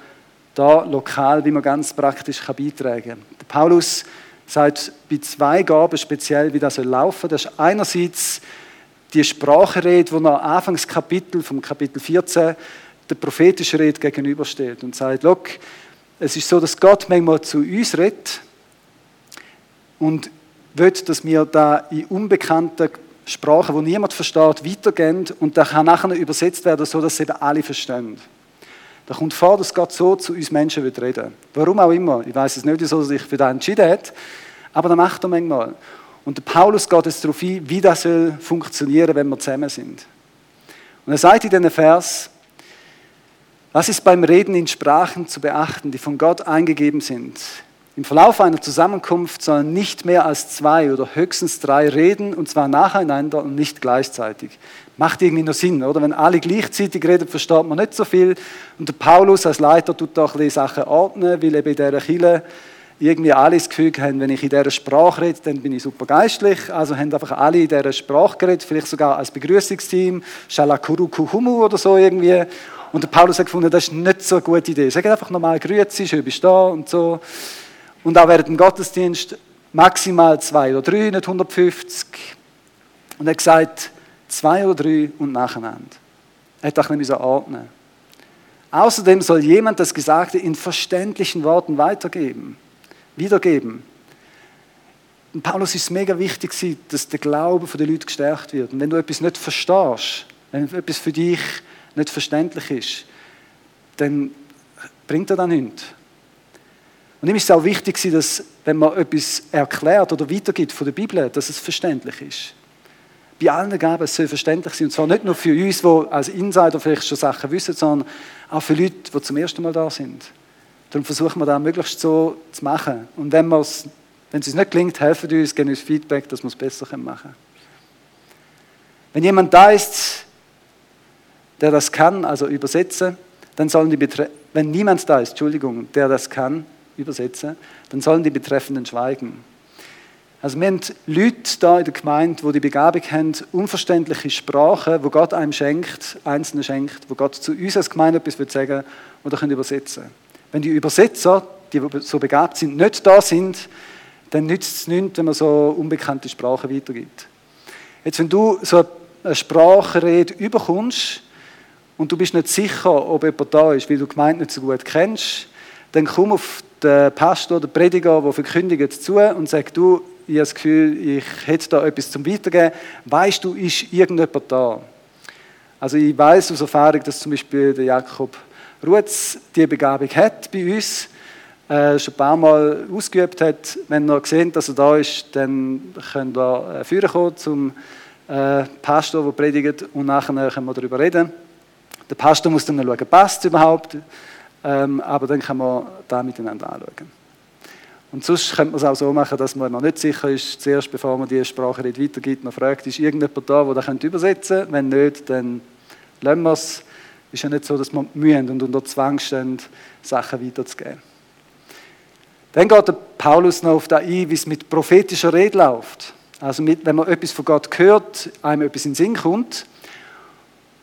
da lokal, wie man ganz praktisch beitragen kann. Paulus sagt bei zwei Gaben speziell, wie das laufen. Das ist einerseits die Sprachenrede, die nach Anfangskapitel vom Kapitel 14 der prophetischen Rede gegenübersteht und sagt, look, es ist so, dass Gott manchmal zu uns redet und will, dass wir da in unbekannten Sprachen, wo niemand versteht, weitergehen und da kann nachher übersetzt werden, so dass es eben alle verstehen. Da kommt vor, dass Gott so zu uns Menschen will reden. Warum auch immer. Ich weiß es nicht, wieso er sich für das entschieden hat, aber das macht er manchmal. Und der Paulus geht jetzt darauf ein, wie das soll funktionieren, wenn wir zusammen sind. Und er sagt in diesem Vers, was ist beim Reden in Sprachen zu beachten, die von Gott eingegeben sind? Im Verlauf einer Zusammenkunft sollen nicht mehr als zwei oder höchstens drei reden, und zwar nacheinander und nicht gleichzeitig. Macht irgendwie nur Sinn, oder? Wenn alle gleichzeitig reden, versteht man nicht so viel. Und der Paulus als Leiter tut auch bisschen Sachen ordnen, weil eben in dieser Kirche irgendwie alle das Gefühl haben, wenn ich in dieser Sprache rede, dann bin ich super geistlich. Also haben einfach alle in dieser Sprache geredet, vielleicht sogar als Begrüßungsteam, Shalakurukuhumu oder so irgendwie. Und der Paulus hat gefunden, das ist nicht so eine gute Idee. Sag einfach nochmal Grüezi, schön bist du da und so. Und auch während dem Gottesdienst maximal zwei oder drei, nicht 150. Und er hat gesagt, zwei oder drei und nacheinander. Er hat auch nicht ordnen. Außerdem soll jemand das Gesagte in verständlichen Worten weitergeben, wiedergeben. Und Paulus ist mega wichtig, dass der Glaube der Leute gestärkt wird. Und wenn du etwas nicht verstehst, wenn etwas für dich nicht verständlich ist, dann bringt er das nichts. Und ihm ist es auch wichtig, dass, wenn man etwas erklärt oder weitergibt von der Bibel, dass es verständlich ist. Bei allen Gaben es soll verständlich sein. Und zwar nicht nur für uns, die als Insider vielleicht schon Sachen wissen, sondern auch für Leute, die zum ersten Mal da sind. Darum versuchen wir das möglichst so zu machen. Und wenn, wenn es uns nicht gelingt, helfen uns, geben uns Feedback, dass wir es besser machen können. Wenn jemand da ist, der das kann, also übersetzen, dann sollen die Betre wenn niemand da ist, Entschuldigung, der das kann, übersetzen, dann sollen die Betreffenden schweigen. Also wir haben Leute da in der Gemeinde, die die Begabung haben, unverständliche Sprache, wo Gott einem schenkt, Einzelne schenkt, wo Gott zu uns als Gemeinde etwas will sagen oder können übersetzen. Wenn die Übersetzer, die so begabt sind, nicht da sind, dann nützt es nichts, wenn man so unbekannte Sprache weitergibt. Jetzt, wenn du so eine Sprachrede überkommst, und du bist nicht sicher, ob jemand da ist, weil du die Gemeinde nicht so gut kennst, dann komm auf den Pastor, den Prediger, der verkündigt, zu und sag, du, ich habe das Gefühl, ich hätte da etwas zum Weitergeben. Weißt du, ist irgendjemand da? Also ich weiß aus Erfahrung, dass zum Beispiel der Jakob Rutz die Begabung hat bei uns, äh, schon ein paar Mal ausgeübt hat. Wenn er sehen, dass er da ist, dann könnt ihr äh, führen kommen zum äh, Pastor, der predigt und nachher können wir darüber reden. Der Pastor muss dann schauen, passt es überhaupt, ähm, aber dann können wir da miteinander anschauen. Und sonst könnte man es auch so machen, dass man noch nicht sicher ist, zuerst bevor man die Sprache nicht weitergibt, noch fragt, ist irgendjemand da, der das übersetzen könnte? Wenn nicht, dann lassen wir es. Es ist ja nicht so, dass wir mühen und unter Zwang stehen, Sachen weiterzugeben. Dann geht der Paulus noch auf das ein, wie es mit prophetischer Rede läuft. Also mit, wenn man etwas von Gott hört, einem etwas in den Sinn kommt.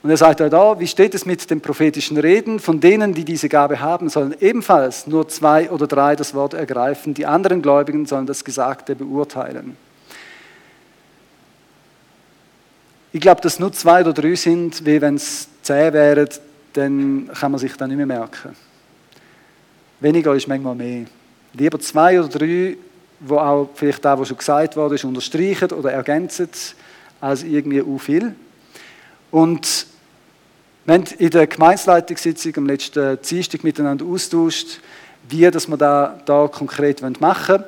Und er sagt auch da, wie steht es mit den prophetischen Reden? Von denen, die diese Gabe haben, sollen ebenfalls nur zwei oder drei das Wort ergreifen. Die anderen Gläubigen sollen das Gesagte beurteilen. Ich glaube, dass nur zwei oder drei sind, wie wenn es zehn wären, dann kann man sich das nicht mehr merken. Weniger ist manchmal mehr. Lieber zwei oder drei, wo auch vielleicht das, was schon gesagt wurde, ist, unterstreichen oder ergänzen, als irgendwie u viel. Und wir haben in der Gemeinsleitungssitzung am letzten Dienstag miteinander austauscht, wie dass wir da, da konkret machen wollen.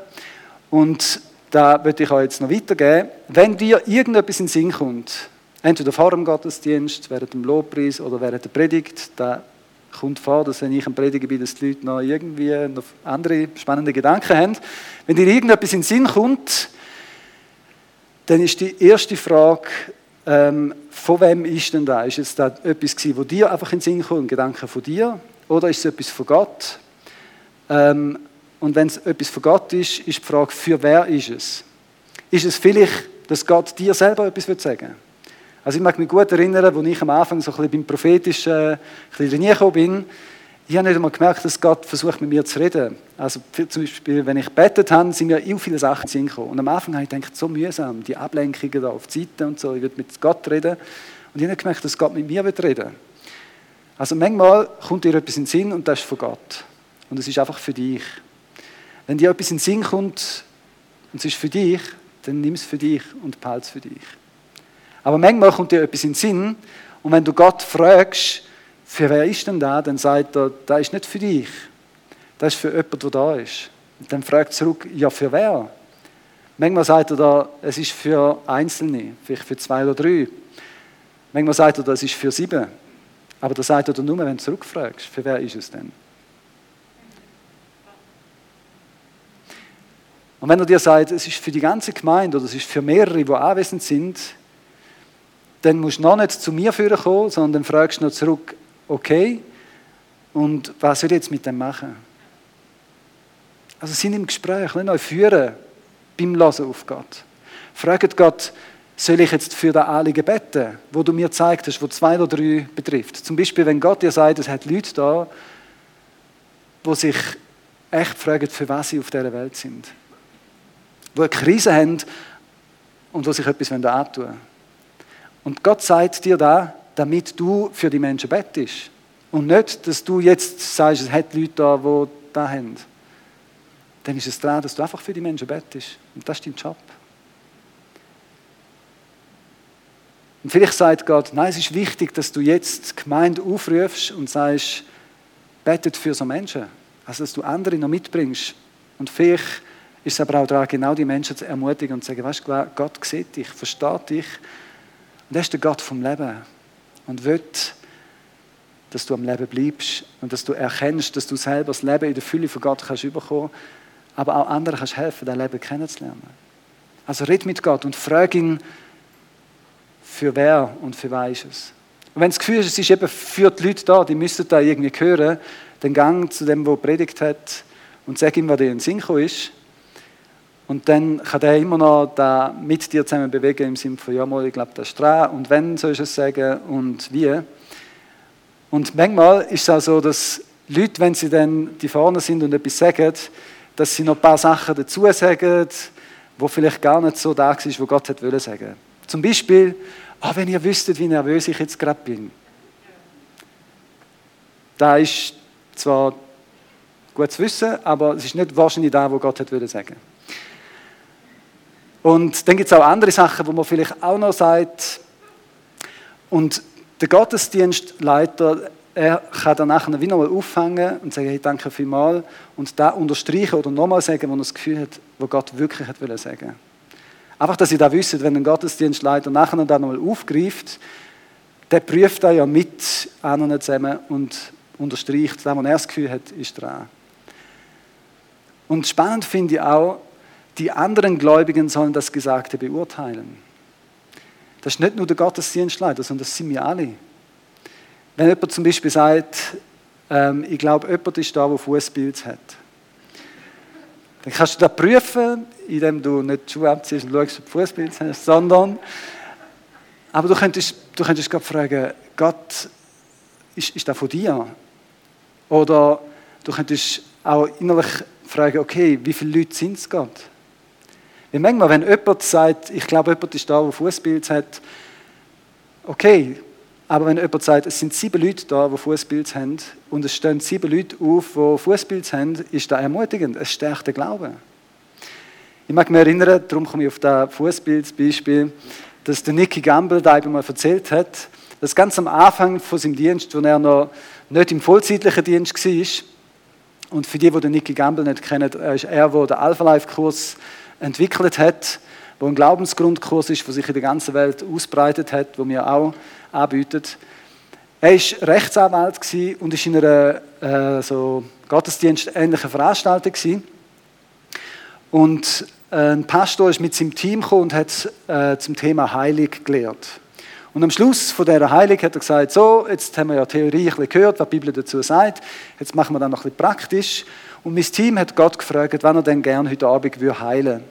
Und da würde ich euch jetzt noch weitergeben. Wenn dir irgendetwas in den Sinn kommt, entweder vor dem Gottesdienst, während dem Lobpreis oder während der Predigt, da kommt vor, dass wenn ich am Predigen bin, dass die Leute noch irgendwie noch andere spannende Gedanken haben. Wenn dir irgendetwas in den Sinn kommt, dann ist die erste Frage, ähm, von wem ist denn da? Ist es da etwas gewesen, wo dir einfach in den Sinn kommt, ein Gedanke von dir? Oder ist es etwas von Gott? Ähm, und wenn es etwas von Gott ist, ist die Frage, für wer ist es? Ist es vielleicht, dass Gott dir selber etwas sagen will? Also ich mag mich gut erinnern, als ich am Anfang so ein bisschen beim Prophetischen ein bisschen bin, ich habe nicht einmal gemerkt, dass Gott versucht, mit mir zu reden. Also zum Beispiel, wenn ich betet habe, sind mir auch viele Sachen in gekommen. Und am Anfang habe ich gedacht, so mühsam, die Ablenkungen da auf die Seite und so, ich will mit Gott reden. Und ich habe gemerkt, dass Gott mit mir reden will. Also manchmal kommt dir etwas in den Sinn und das ist von Gott. Und es ist einfach für dich. Wenn dir etwas in den Sinn kommt und es ist für dich, dann nimm es für dich und behalte es für dich. Aber manchmal kommt dir etwas in den Sinn und wenn du Gott fragst, für wer ist denn da, dann sagt er, das ist nicht für dich. Das ist für jemanden, der da ist. Und dann fragt er zurück, ja, für wer? Manchmal sagt er da, es ist für Einzelne, vielleicht für zwei oder drei. Manchmal sagt er, das ist für sieben. Aber das sagt er nur, wenn du zurückfragst, für wer ist es denn? Und wenn er dir sagt, es ist für die ganze Gemeinde oder es ist für mehrere, die anwesend sind, dann musst du noch nicht zu mir führen kommen, sondern fragst noch zurück, okay, und was soll ich jetzt mit dem machen? Also sind im Gespräch, nicht neu führen beim Lassen auf Gott. Fragt Gott, soll ich jetzt für das Anliegen beten, wo du mir gezeigt hast, wo zwei oder drei betrifft. Zum Beispiel, wenn Gott dir sagt, es hat Leute da, wo sich echt fragen, für was sie auf dieser Welt sind. Wo eine Krise haben und wo sich etwas antun wollen. Und Gott sagt dir da, damit du für die Menschen bettest. Und nicht, dass du jetzt sagst, es hat Leute da, die da haben. Dann ist es dran, dass du einfach für die Menschen bettest. Und das ist dein Job. Und vielleicht sagt Gott, nein, es ist wichtig, dass du jetzt die Gemeinde aufrufst und sagst, bettet für so Menschen. Also, dass du andere noch mitbringst. Und vielleicht ist es aber auch daran, genau die Menschen zu ermutigen und zu sagen, weißt du, Gott sieht dich, versteht dich und er ist der Gott vom Leben und will, dass du am Leben bleibst und dass du erkennst, dass du selber das Leben in der Fülle von Gott kannst bekommen, aber auch anderen kannst helfen, dein Leben kennenzulernen. Also red mit Gott und frag ihn, für wer und für was ist es. Und wenn das Gefühl ist, es ist eben für die Leute da, die müssten da irgendwie hören, dann gang zu dem, der predigt hat und sag ihm, was dir in den Sinn ist und dann kann der immer noch da mit dir zusammen bewegen im Sinne von, ja, mal, ich glaube, das ist dran. Und wenn, sollst du es sagen und wie. Und manchmal ist es auch so, dass Leute, wenn sie dann die vorne sind und etwas sagen, dass sie noch ein paar Sachen dazu sagen, wo vielleicht gar nicht so da ist, wo Gott hätte sagen. Zum Beispiel, oh, wenn ihr wüsstet, wie nervös ich jetzt gerade bin. Da ist zwar gut zu wissen, aber es ist nicht wahrscheinlich da, wo Gott sagen. Und dann gibt es auch andere Sachen, wo man vielleicht auch noch sagt, und der Gottesdienstleiter, er kann dann nachher wieder mal auffangen und sagen, hey, danke vielmals und da unterstreichen oder nochmal sagen, wo er das Gefühl hat, wo Gott wirklich hat wollen sagen. Einfach, dass ihr da wisst, wenn ein Gottesdienstleiter nachher dann nochmal aufgreift, der prüft da ja mit anderen zusammen und unterstreicht, das, was er das Gefühl hat, ist dran. Und spannend finde ich auch, die anderen Gläubigen sollen das Gesagte beurteilen. Das ist nicht nur der Gottesdienstleiter, sondern das sind wir alle. Wenn jemand zum Beispiel sagt, ähm, ich glaube, jemand ist da, der Fußbild hat, dann kannst du das prüfen, indem du nicht die Schuhe abziehst und schaust, ob du Fußbild hast, sondern, aber du könntest, du könntest gerade fragen, Gott, ist, ist das von dir? Oder du könntest auch innerlich fragen, okay, wie viele Leute sind es Gott? Weil manchmal, wenn jemand sagt, ich glaube, jemand ist da, der Fußbild hat, okay, aber wenn jemand sagt, es sind sieben Leute da, die Fußbild haben, und es stehen sieben Leute auf, die Fußbild haben, ist das ermutigend. Es stärkt den Glauben. Ich mag mich erinnern, darum komme ich auf das Fußbildsbeispiel, dass der Nicky Gamble da einmal erzählt hat, dass ganz am Anfang von seinem Dienst, wo er noch nicht im vollzeitlichen Dienst war, und für die, die den Nicky Gamble nicht kennen, ist er, der den Alpha Life Kurs entwickelt hat, wo ein Glaubensgrundkurs ist, der sich in der ganzen Welt ausbreitet hat, wo wir auch anbieten. Er war Rechtsanwalt und war in einer äh, so gottesdienstähnlichen Veranstaltung. Gewesen. Und ein Pastor ist mit seinem Team und hat äh, zum Thema Heilig gelehrt. Und am Schluss von dieser Heilig hat er gesagt, so, jetzt haben wir ja Theorie ein bisschen gehört, was die Bibel dazu sagt, jetzt machen wir dann noch ein bisschen praktisch. Und mein Team hat Gott gefragt, wann er denn gerne heute Abend heilen würde.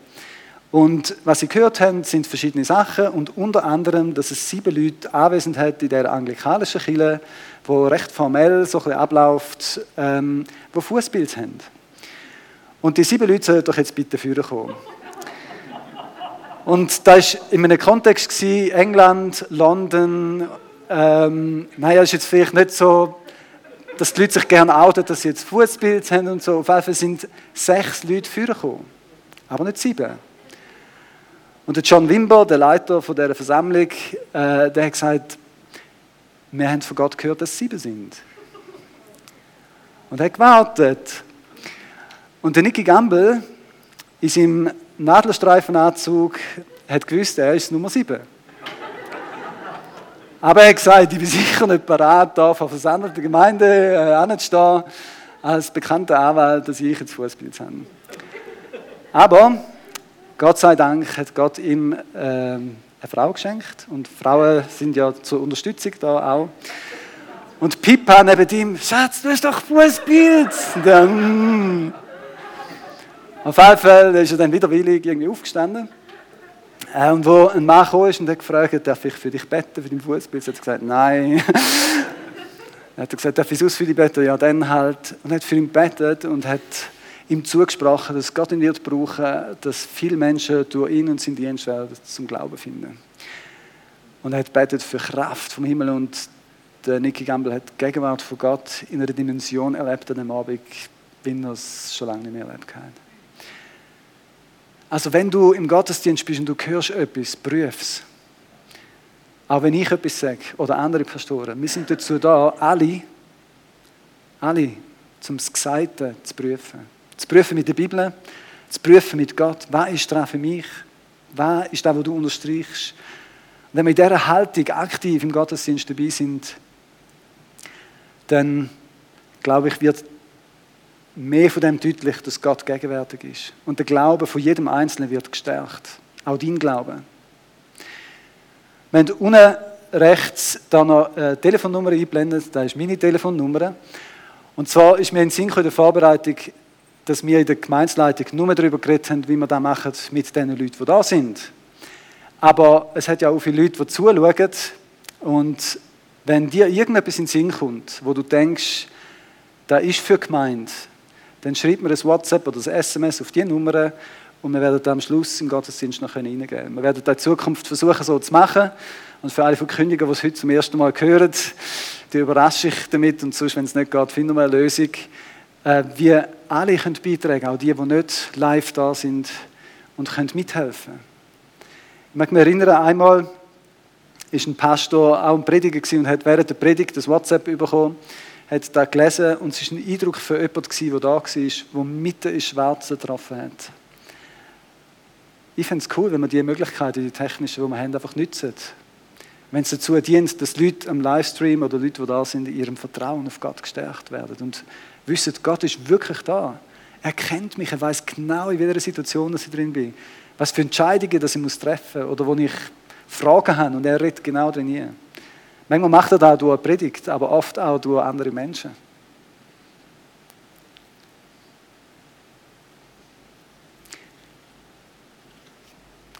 Und was Sie gehört haben, sind verschiedene Sachen und unter anderem, dass es sieben Leute anwesend hat in der anglikanischen Kirche, wo recht formell so ein abläuft, ähm, wo Fußbild haben. Und die sieben Leute sollen doch jetzt bitte führen kommen. Und das war in einem Kontext, gewesen, England, London, ähm, naja, ist jetzt vielleicht nicht so, dass die Leute sich gerne outen, dass sie jetzt Fußbild haben und so. Auf jeden Fall sind sechs Leute führen gekommen, aber nicht sieben. Und der John Wimber, der Leiter von dieser Versammlung, äh, der hat gesagt, wir haben von Gott gehört, dass es sieben sind. Und er hat gewartet. Und der Nicky Gamble in seinem Nadelstreifenanzug hat gewusst, er ist Nummer sieben. Aber er hat gesagt, ich bin sicher nicht bereit, da vor versammelter Gemeinde äh, anzustehen, als bekannter Anwalt, dass ich jetzt Fußball habe. Aber Gott sei Dank hat Gott ihm äh, eine Frau geschenkt und Frauen sind ja zur Unterstützung da auch. Und Pippa neben ihm, Schatz, du hast doch. Dann, auf jeden Fall ist er dann widerwillig irgendwie aufgestanden. Und wo ein Mann kam und hat gefragt, darf ich für dich beten, für dein Fußbild? hat er gesagt, nein. [laughs] er hat gesagt, darf ich sonst für dich beten? Ja, dann halt. Und hat für ihn betet und hat ihm zugesprochen, dass Gott ihn wird brauchen, dass viele Menschen durch ihn und seinen Dienst werden zum Glauben finden. Und er hat betet für Kraft vom Himmel und der Nicky Gamble hat die Gegenwart von Gott in einer Dimension erlebt an dem Abend, wie er es schon lange nicht mehr erlebt hat. Also wenn du im Gottesdienst bist und du hörst etwas, prüf es. Auch wenn ich etwas sage oder andere Pastoren, wir sind dazu da, alle, alle, zum Gesagten zu prüfen. Zu prüfen mit der Bibel, zu prüfen mit Gott, was ist dran für mich, was ist das, was du unterstreichst. Wenn wir in dieser Haltung aktiv im Gottesdienst dabei sind, dann glaube ich, wird mehr von dem deutlich, dass Gott gegenwärtig ist. Und der Glaube von jedem Einzelnen wird gestärkt. Auch dein Glaube. Wenn du unten rechts da noch eine Telefonnummer einblendet, da ist meine Telefonnummer. Und zwar ist mir in Sinn in der Vorbereitung dass wir in der Gemeinsleitung nur darüber geredet haben, wie wir das machen mit den Leuten, die da sind. Aber es hat ja auch viele Leute, die zuschauen. Und wenn dir irgendetwas in den Sinn kommt, wo du denkst, da ist für Gemeinde, dann schreib mir ein WhatsApp oder ein SMS auf die Nummer und wir werden am Schluss im Gottesdienst noch reingehen können. Wir werden in Zukunft versuchen, so zu machen. Und für alle Verkündiger, die es heute zum ersten Mal hören, die überrasche ich damit und sonst, wenn es nicht geht, finden wir eine Lösung. Äh, wir alle können beitragen, auch die, die nicht live da sind und können mithelfen. Ich mag mich erinnern, einmal ist ein Pastor, auch ein Prediger und hat während der Predigt das WhatsApp bekommen, hat da gelesen und es war ein Eindruck für jemanden, der da war, der mitten ins Schwarze getroffen hat. Ich finde es cool, wenn man die Möglichkeiten, die technischen, die wir haben, einfach nützen. Wenn es dazu dient, dass Leute am Livestream oder Leute, die da sind, in ihrem Vertrauen auf Gott gestärkt werden und wissen, Gott ist wirklich da. Er kennt mich, er weiß genau, in welcher Situation ich drin bin. Was für Entscheidungen dass ich treffen muss oder wo ich Fragen habe und er redet genau drin. Manchmal macht er das auch durch eine Predigt, aber oft auch durch andere Menschen.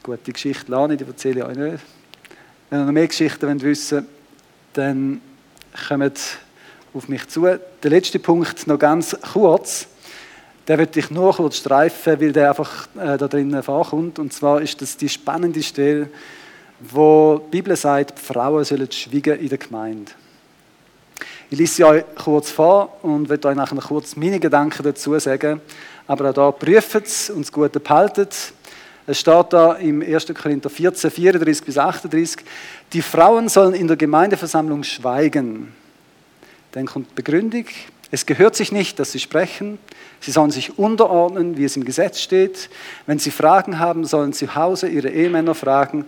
Gut, die Geschichte lerne ich, die erzähle ich euch nicht. Wenn ihr noch mehr Geschichten wissen wollt, dann kommt auf mich zu. Der letzte Punkt noch ganz kurz. Den würde ich nur kurz streifen, weil der einfach äh, da drinnen vorkommt. Und zwar ist das die spannende Stelle, wo die Bibel sagt, die Frauen sollen schweigen in der Gemeinde. Ich lese sie euch kurz vor und werde euch nachher kurz meine Gedanken dazu sagen. Aber auch da prüft es und das Gute behaltet. Es steht da im 1. Korinther 14, 34 bis 38, die Frauen sollen in der Gemeindeversammlung schweigen. Dann kommt die Begründung. Es gehört sich nicht, dass sie sprechen. Sie sollen sich unterordnen, wie es im Gesetz steht. Wenn sie Fragen haben, sollen sie zu Hause ihre Ehemänner fragen.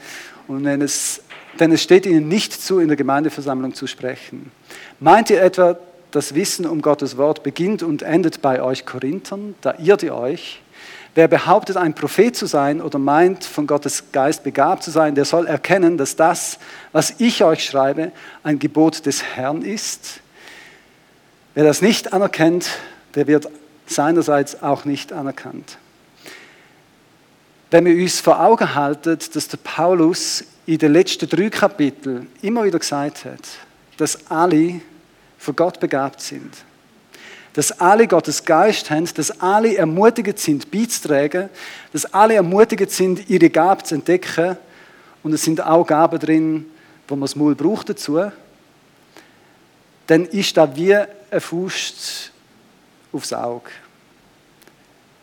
Und wenn es, denn es steht ihnen nicht zu, in der Gemeindeversammlung zu sprechen. Meint ihr etwa, das Wissen um Gottes Wort beginnt und endet bei euch Korinthern? Da irrt ihr euch. Wer behauptet, ein Prophet zu sein oder meint, von Gottes Geist begabt zu sein, der soll erkennen, dass das, was ich euch schreibe, ein Gebot des Herrn ist. Wer das nicht anerkennt, der wird seinerseits auch nicht anerkannt. Wenn wir uns vor Augen halten, dass der Paulus in den letzten drei Kapiteln immer wieder gesagt hat, dass alle von Gott begabt sind, dass alle Gottes Geist haben, dass alle ermutigt sind, beizutragen, dass alle ermutigt sind, ihre Gaben zu entdecken. Und es sind auch Gaben drin, wo man das Maul braucht dazu. Dann ist da wie ein Faust aufs Auge.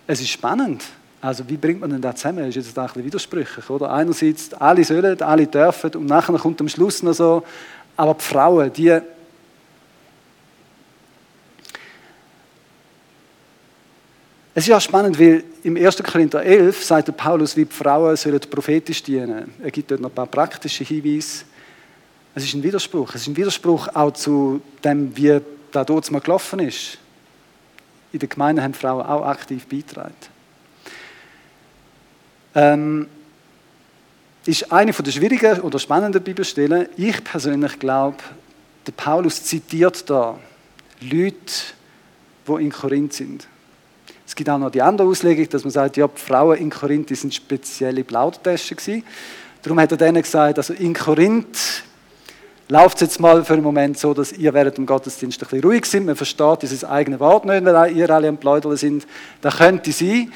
Es ist spannend. Also wie bringt man denn das zusammen? Das ist jetzt ein bisschen widersprüchlich, oder? Einerseits, alle sollen, alle dürfen und nachher kommt am Schluss noch so, aber die Frauen, die Es ist auch spannend, weil im 1. Korinther 11 sagt der Paulus, wie die Frauen sollen prophetisch dienen. Er gibt dort noch ein paar praktische Hinweise. Es ist ein Widerspruch. Es ist ein Widerspruch auch zu dem, wie da dort mal gelaufen ist. In der Gemeinde haben Frauen auch aktiv beigetragen. Ähm, ist eine der schwierigen oder spannenden Bibelstellen. Ich persönlich glaube, der Paulus zitiert da Leute, die in Korinth sind. Es gibt auch noch die andere Auslegung, dass man sagt, ja, die Frauen in Korinth sind spezielle Plaudertaschen gewesen. Darum hat er denen gesagt, also in Korinth läuft es jetzt mal für einen Moment so, dass ihr während dem Gottesdienst ein bisschen ruhig sind. Man versteht dieses eigene Wort nicht, weil ihr alle am Plaudern sind. Das könnte sein.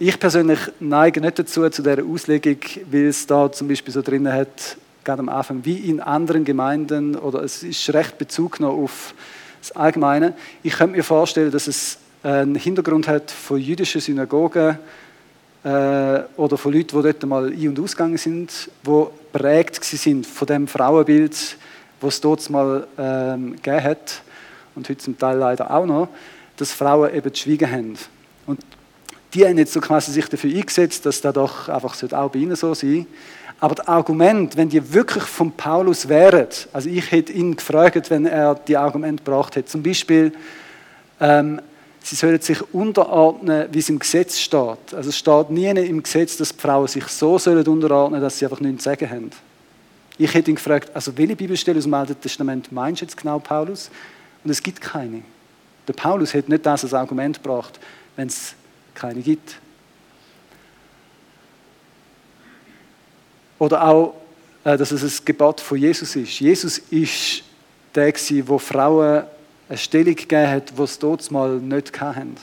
Ich persönlich neige nicht dazu, zu dieser Auslegung, weil es da zum Beispiel so drin hat, gerade am Anfang, wie in anderen Gemeinden, oder es ist recht Bezug noch auf das Allgemeine. Ich könnte mir vorstellen, dass es einen Hintergrund hat von jüdischen Synagogen äh, oder von Leuten, die dort mal ein- und ausgegangen sind, die prägt sind von dem Frauenbild, das es dort mal ähm, gegeben hat und heute zum Teil leider auch noch, dass Frauen eben schwiegen haben. Und die haben jetzt so quasi sich dafür eingesetzt, dass das doch einfach auch bei ihnen so sein aber das Argument, wenn die wirklich von Paulus wären, also ich hätte ihn gefragt, wenn er die Argumente gebracht hätte, zum Beispiel, ähm, sie sollen sich unterordnen, wie es im Gesetz steht. Also es steht nie im Gesetz, dass die Frauen sich so sollen unterordnen, dass sie einfach nichts zu sagen haben. Ich hätte ihn gefragt, also welche Bibelstelle aus dem Alten Testament meinst du jetzt genau, Paulus? Und es gibt keine. Der Paulus hat nicht das als Argument gebracht, wenn es keine gibt. Oder auch, äh, dass es ein Gebot von Jesus ist. Jesus ist der, der Frauen eine Stellung gegeben hat, die es dort mal nicht hatten.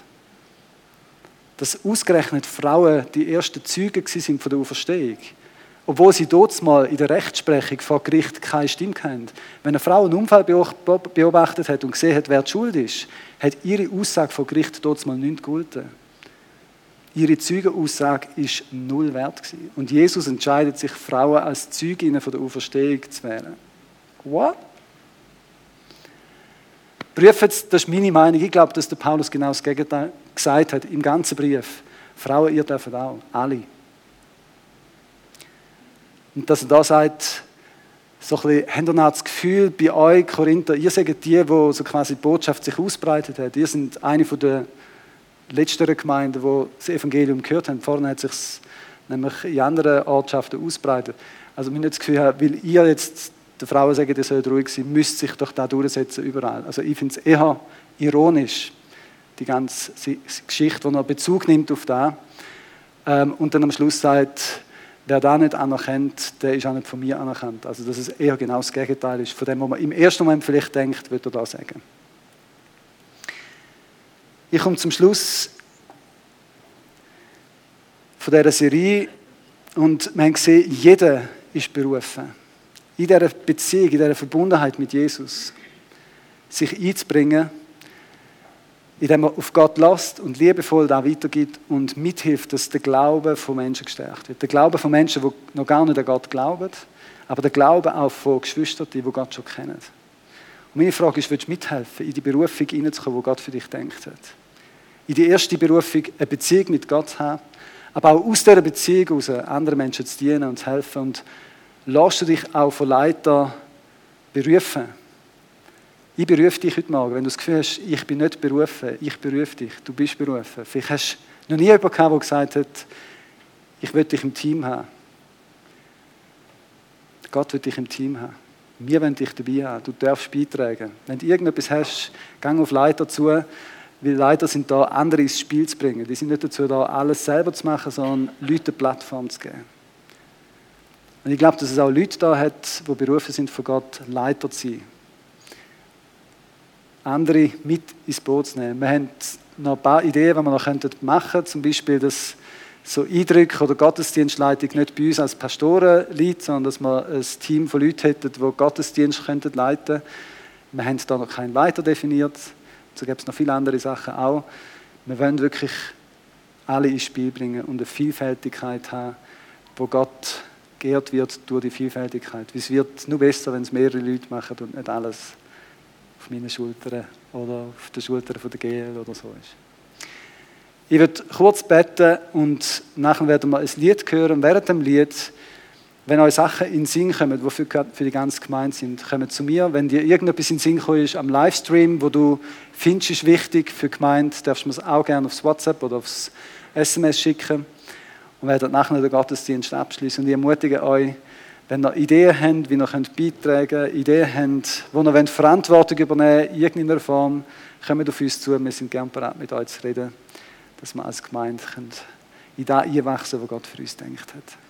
Dass ausgerechnet Frauen die ersten Zeugen sind von der Auferstehung. Obwohl sie dort mal in der Rechtsprechung vor Gericht keine Stimme hatten. Wenn eine Frau einen Unfall beobachtet hat und gesehen hat, wer die Schuld ist, hat ihre Aussage vor Gericht dort mal nicht gegolten. Ihre Zeugenaussage ist null wert gewesen. Und Jesus entscheidet sich, Frauen als Zeuginnen von der Auferstehung zu wählen. What? Prüfen das ist meine Meinung. Ich glaube, dass der Paulus genau das Gegenteil gesagt hat im ganzen Brief. Frauen, ihr dürft auch, alle. Und dass er da sagt, so ein bisschen, habt ihr das Gefühl, bei euch, Korinther, ihr seid die, die so quasi die Botschaft sich ausbreitet hat. Ihr seid eine von der letzteren Gemeinden, die das Evangelium gehört haben. Vorne hat sich nämlich in anderen Ortschaften ausbreitet. Also wir haben das Gefühl, weil ihr jetzt den Frauen sagt, ihr sollt ruhig sein, müsst sich doch da durchsetzen überall. Also ich finde es eher ironisch, die ganze Geschichte, die er Bezug nimmt auf da ähm, und dann am Schluss sagt, wer da nicht anerkennt, der ist auch nicht von mir anerkannt. Also dass es eher genau das Gegenteil ist, von dem, was man im ersten Moment vielleicht denkt, wird er da sagen. Ich komme zum Schluss von dieser Serie und wir haben gesehen, jeder ist berufen, in dieser Beziehung, in dieser Verbundenheit mit Jesus, sich einzubringen, indem man auf Gott lasst und liebevoll da weitergibt und mithilft, dass der Glaube von Menschen gestärkt wird. Der Glaube von Menschen, die noch gar nicht an Gott glauben, aber der Glaube auch von Geschwistern, die Gott schon kennen. Und meine Frage ist, willst du mithelfen, in die Berufung hineinzukommen, die Gott für dich denkt hat? In die erste Berufung, eine Beziehung mit Gott zu haben, aber auch aus dieser Beziehung heraus anderen Menschen zu dienen und zu helfen. Und lässt du dich auch von Leiter berufen? Ich berufe dich heute Morgen, wenn du das Gefühl hast, ich bin nicht berufen, ich berufe dich, du bist berufen. Vielleicht hast du noch nie jemanden gehabt, der gesagt hat, ich will dich im Team haben. Gott will dich im Team haben. Wir wollen dich dabei haben. Du darfst beitragen. Wenn du irgendetwas hast, gang auf Leiter zu, weil Leiter sind da, andere ins Spiel zu bringen. Die sind nicht dazu da, alles selber zu machen, sondern Leute eine Plattform zu geben. Und ich glaube, dass es auch Leute da hat, die berufen sind, von Gott Leiter zu sein andere mit ins Boot zu nehmen. Wir haben noch ein paar Ideen, die wir noch machen könnten. Zum Beispiel, dass so Eindrücke oder Gottesdienstleitung nicht bei uns als Pastoren liegt, sondern dass wir ein Team von Leuten hätten, die Gottesdienst leiten könnten. Wir haben da noch keinen Leiter definiert. So gibt es noch viele andere Sachen auch. Wir wollen wirklich alle ins Spiel bringen und eine Vielfältigkeit haben, wo Gott geehrt wird durch die Vielfältigkeit. Es wird nur besser, wenn es mehrere Leute machen und nicht alles auf meinen Schultern oder auf den Schultern der GL oder so ist. Ich werde kurz beten und nachher werden wir ein Lied hören. während dem Lied, wenn euch Sachen in den Sinn kommen, die für, die ganze Gemeinde sind, kommen zu mir. Wenn dir irgendetwas in den Sinn kommt ist am Livestream, wo du findest, ist wichtig für die Gemeinde, darfst du mir es auch gerne aufs WhatsApp oder aufs SMS schicken. Und werden nachher den Gottesdienst abschließen. Und ich ermutige euch, wenn ihr Ideen habt, wie ihr beitragen könnt, Ideen habt, wo ihr Verantwortung übernehmen wollt, in irgendeiner Form, kommt auf uns zu. Wir sind gerne bereit, mit euch zu reden, dass wir als Gemeinde in das einwachsen was Gott für uns denkt hat.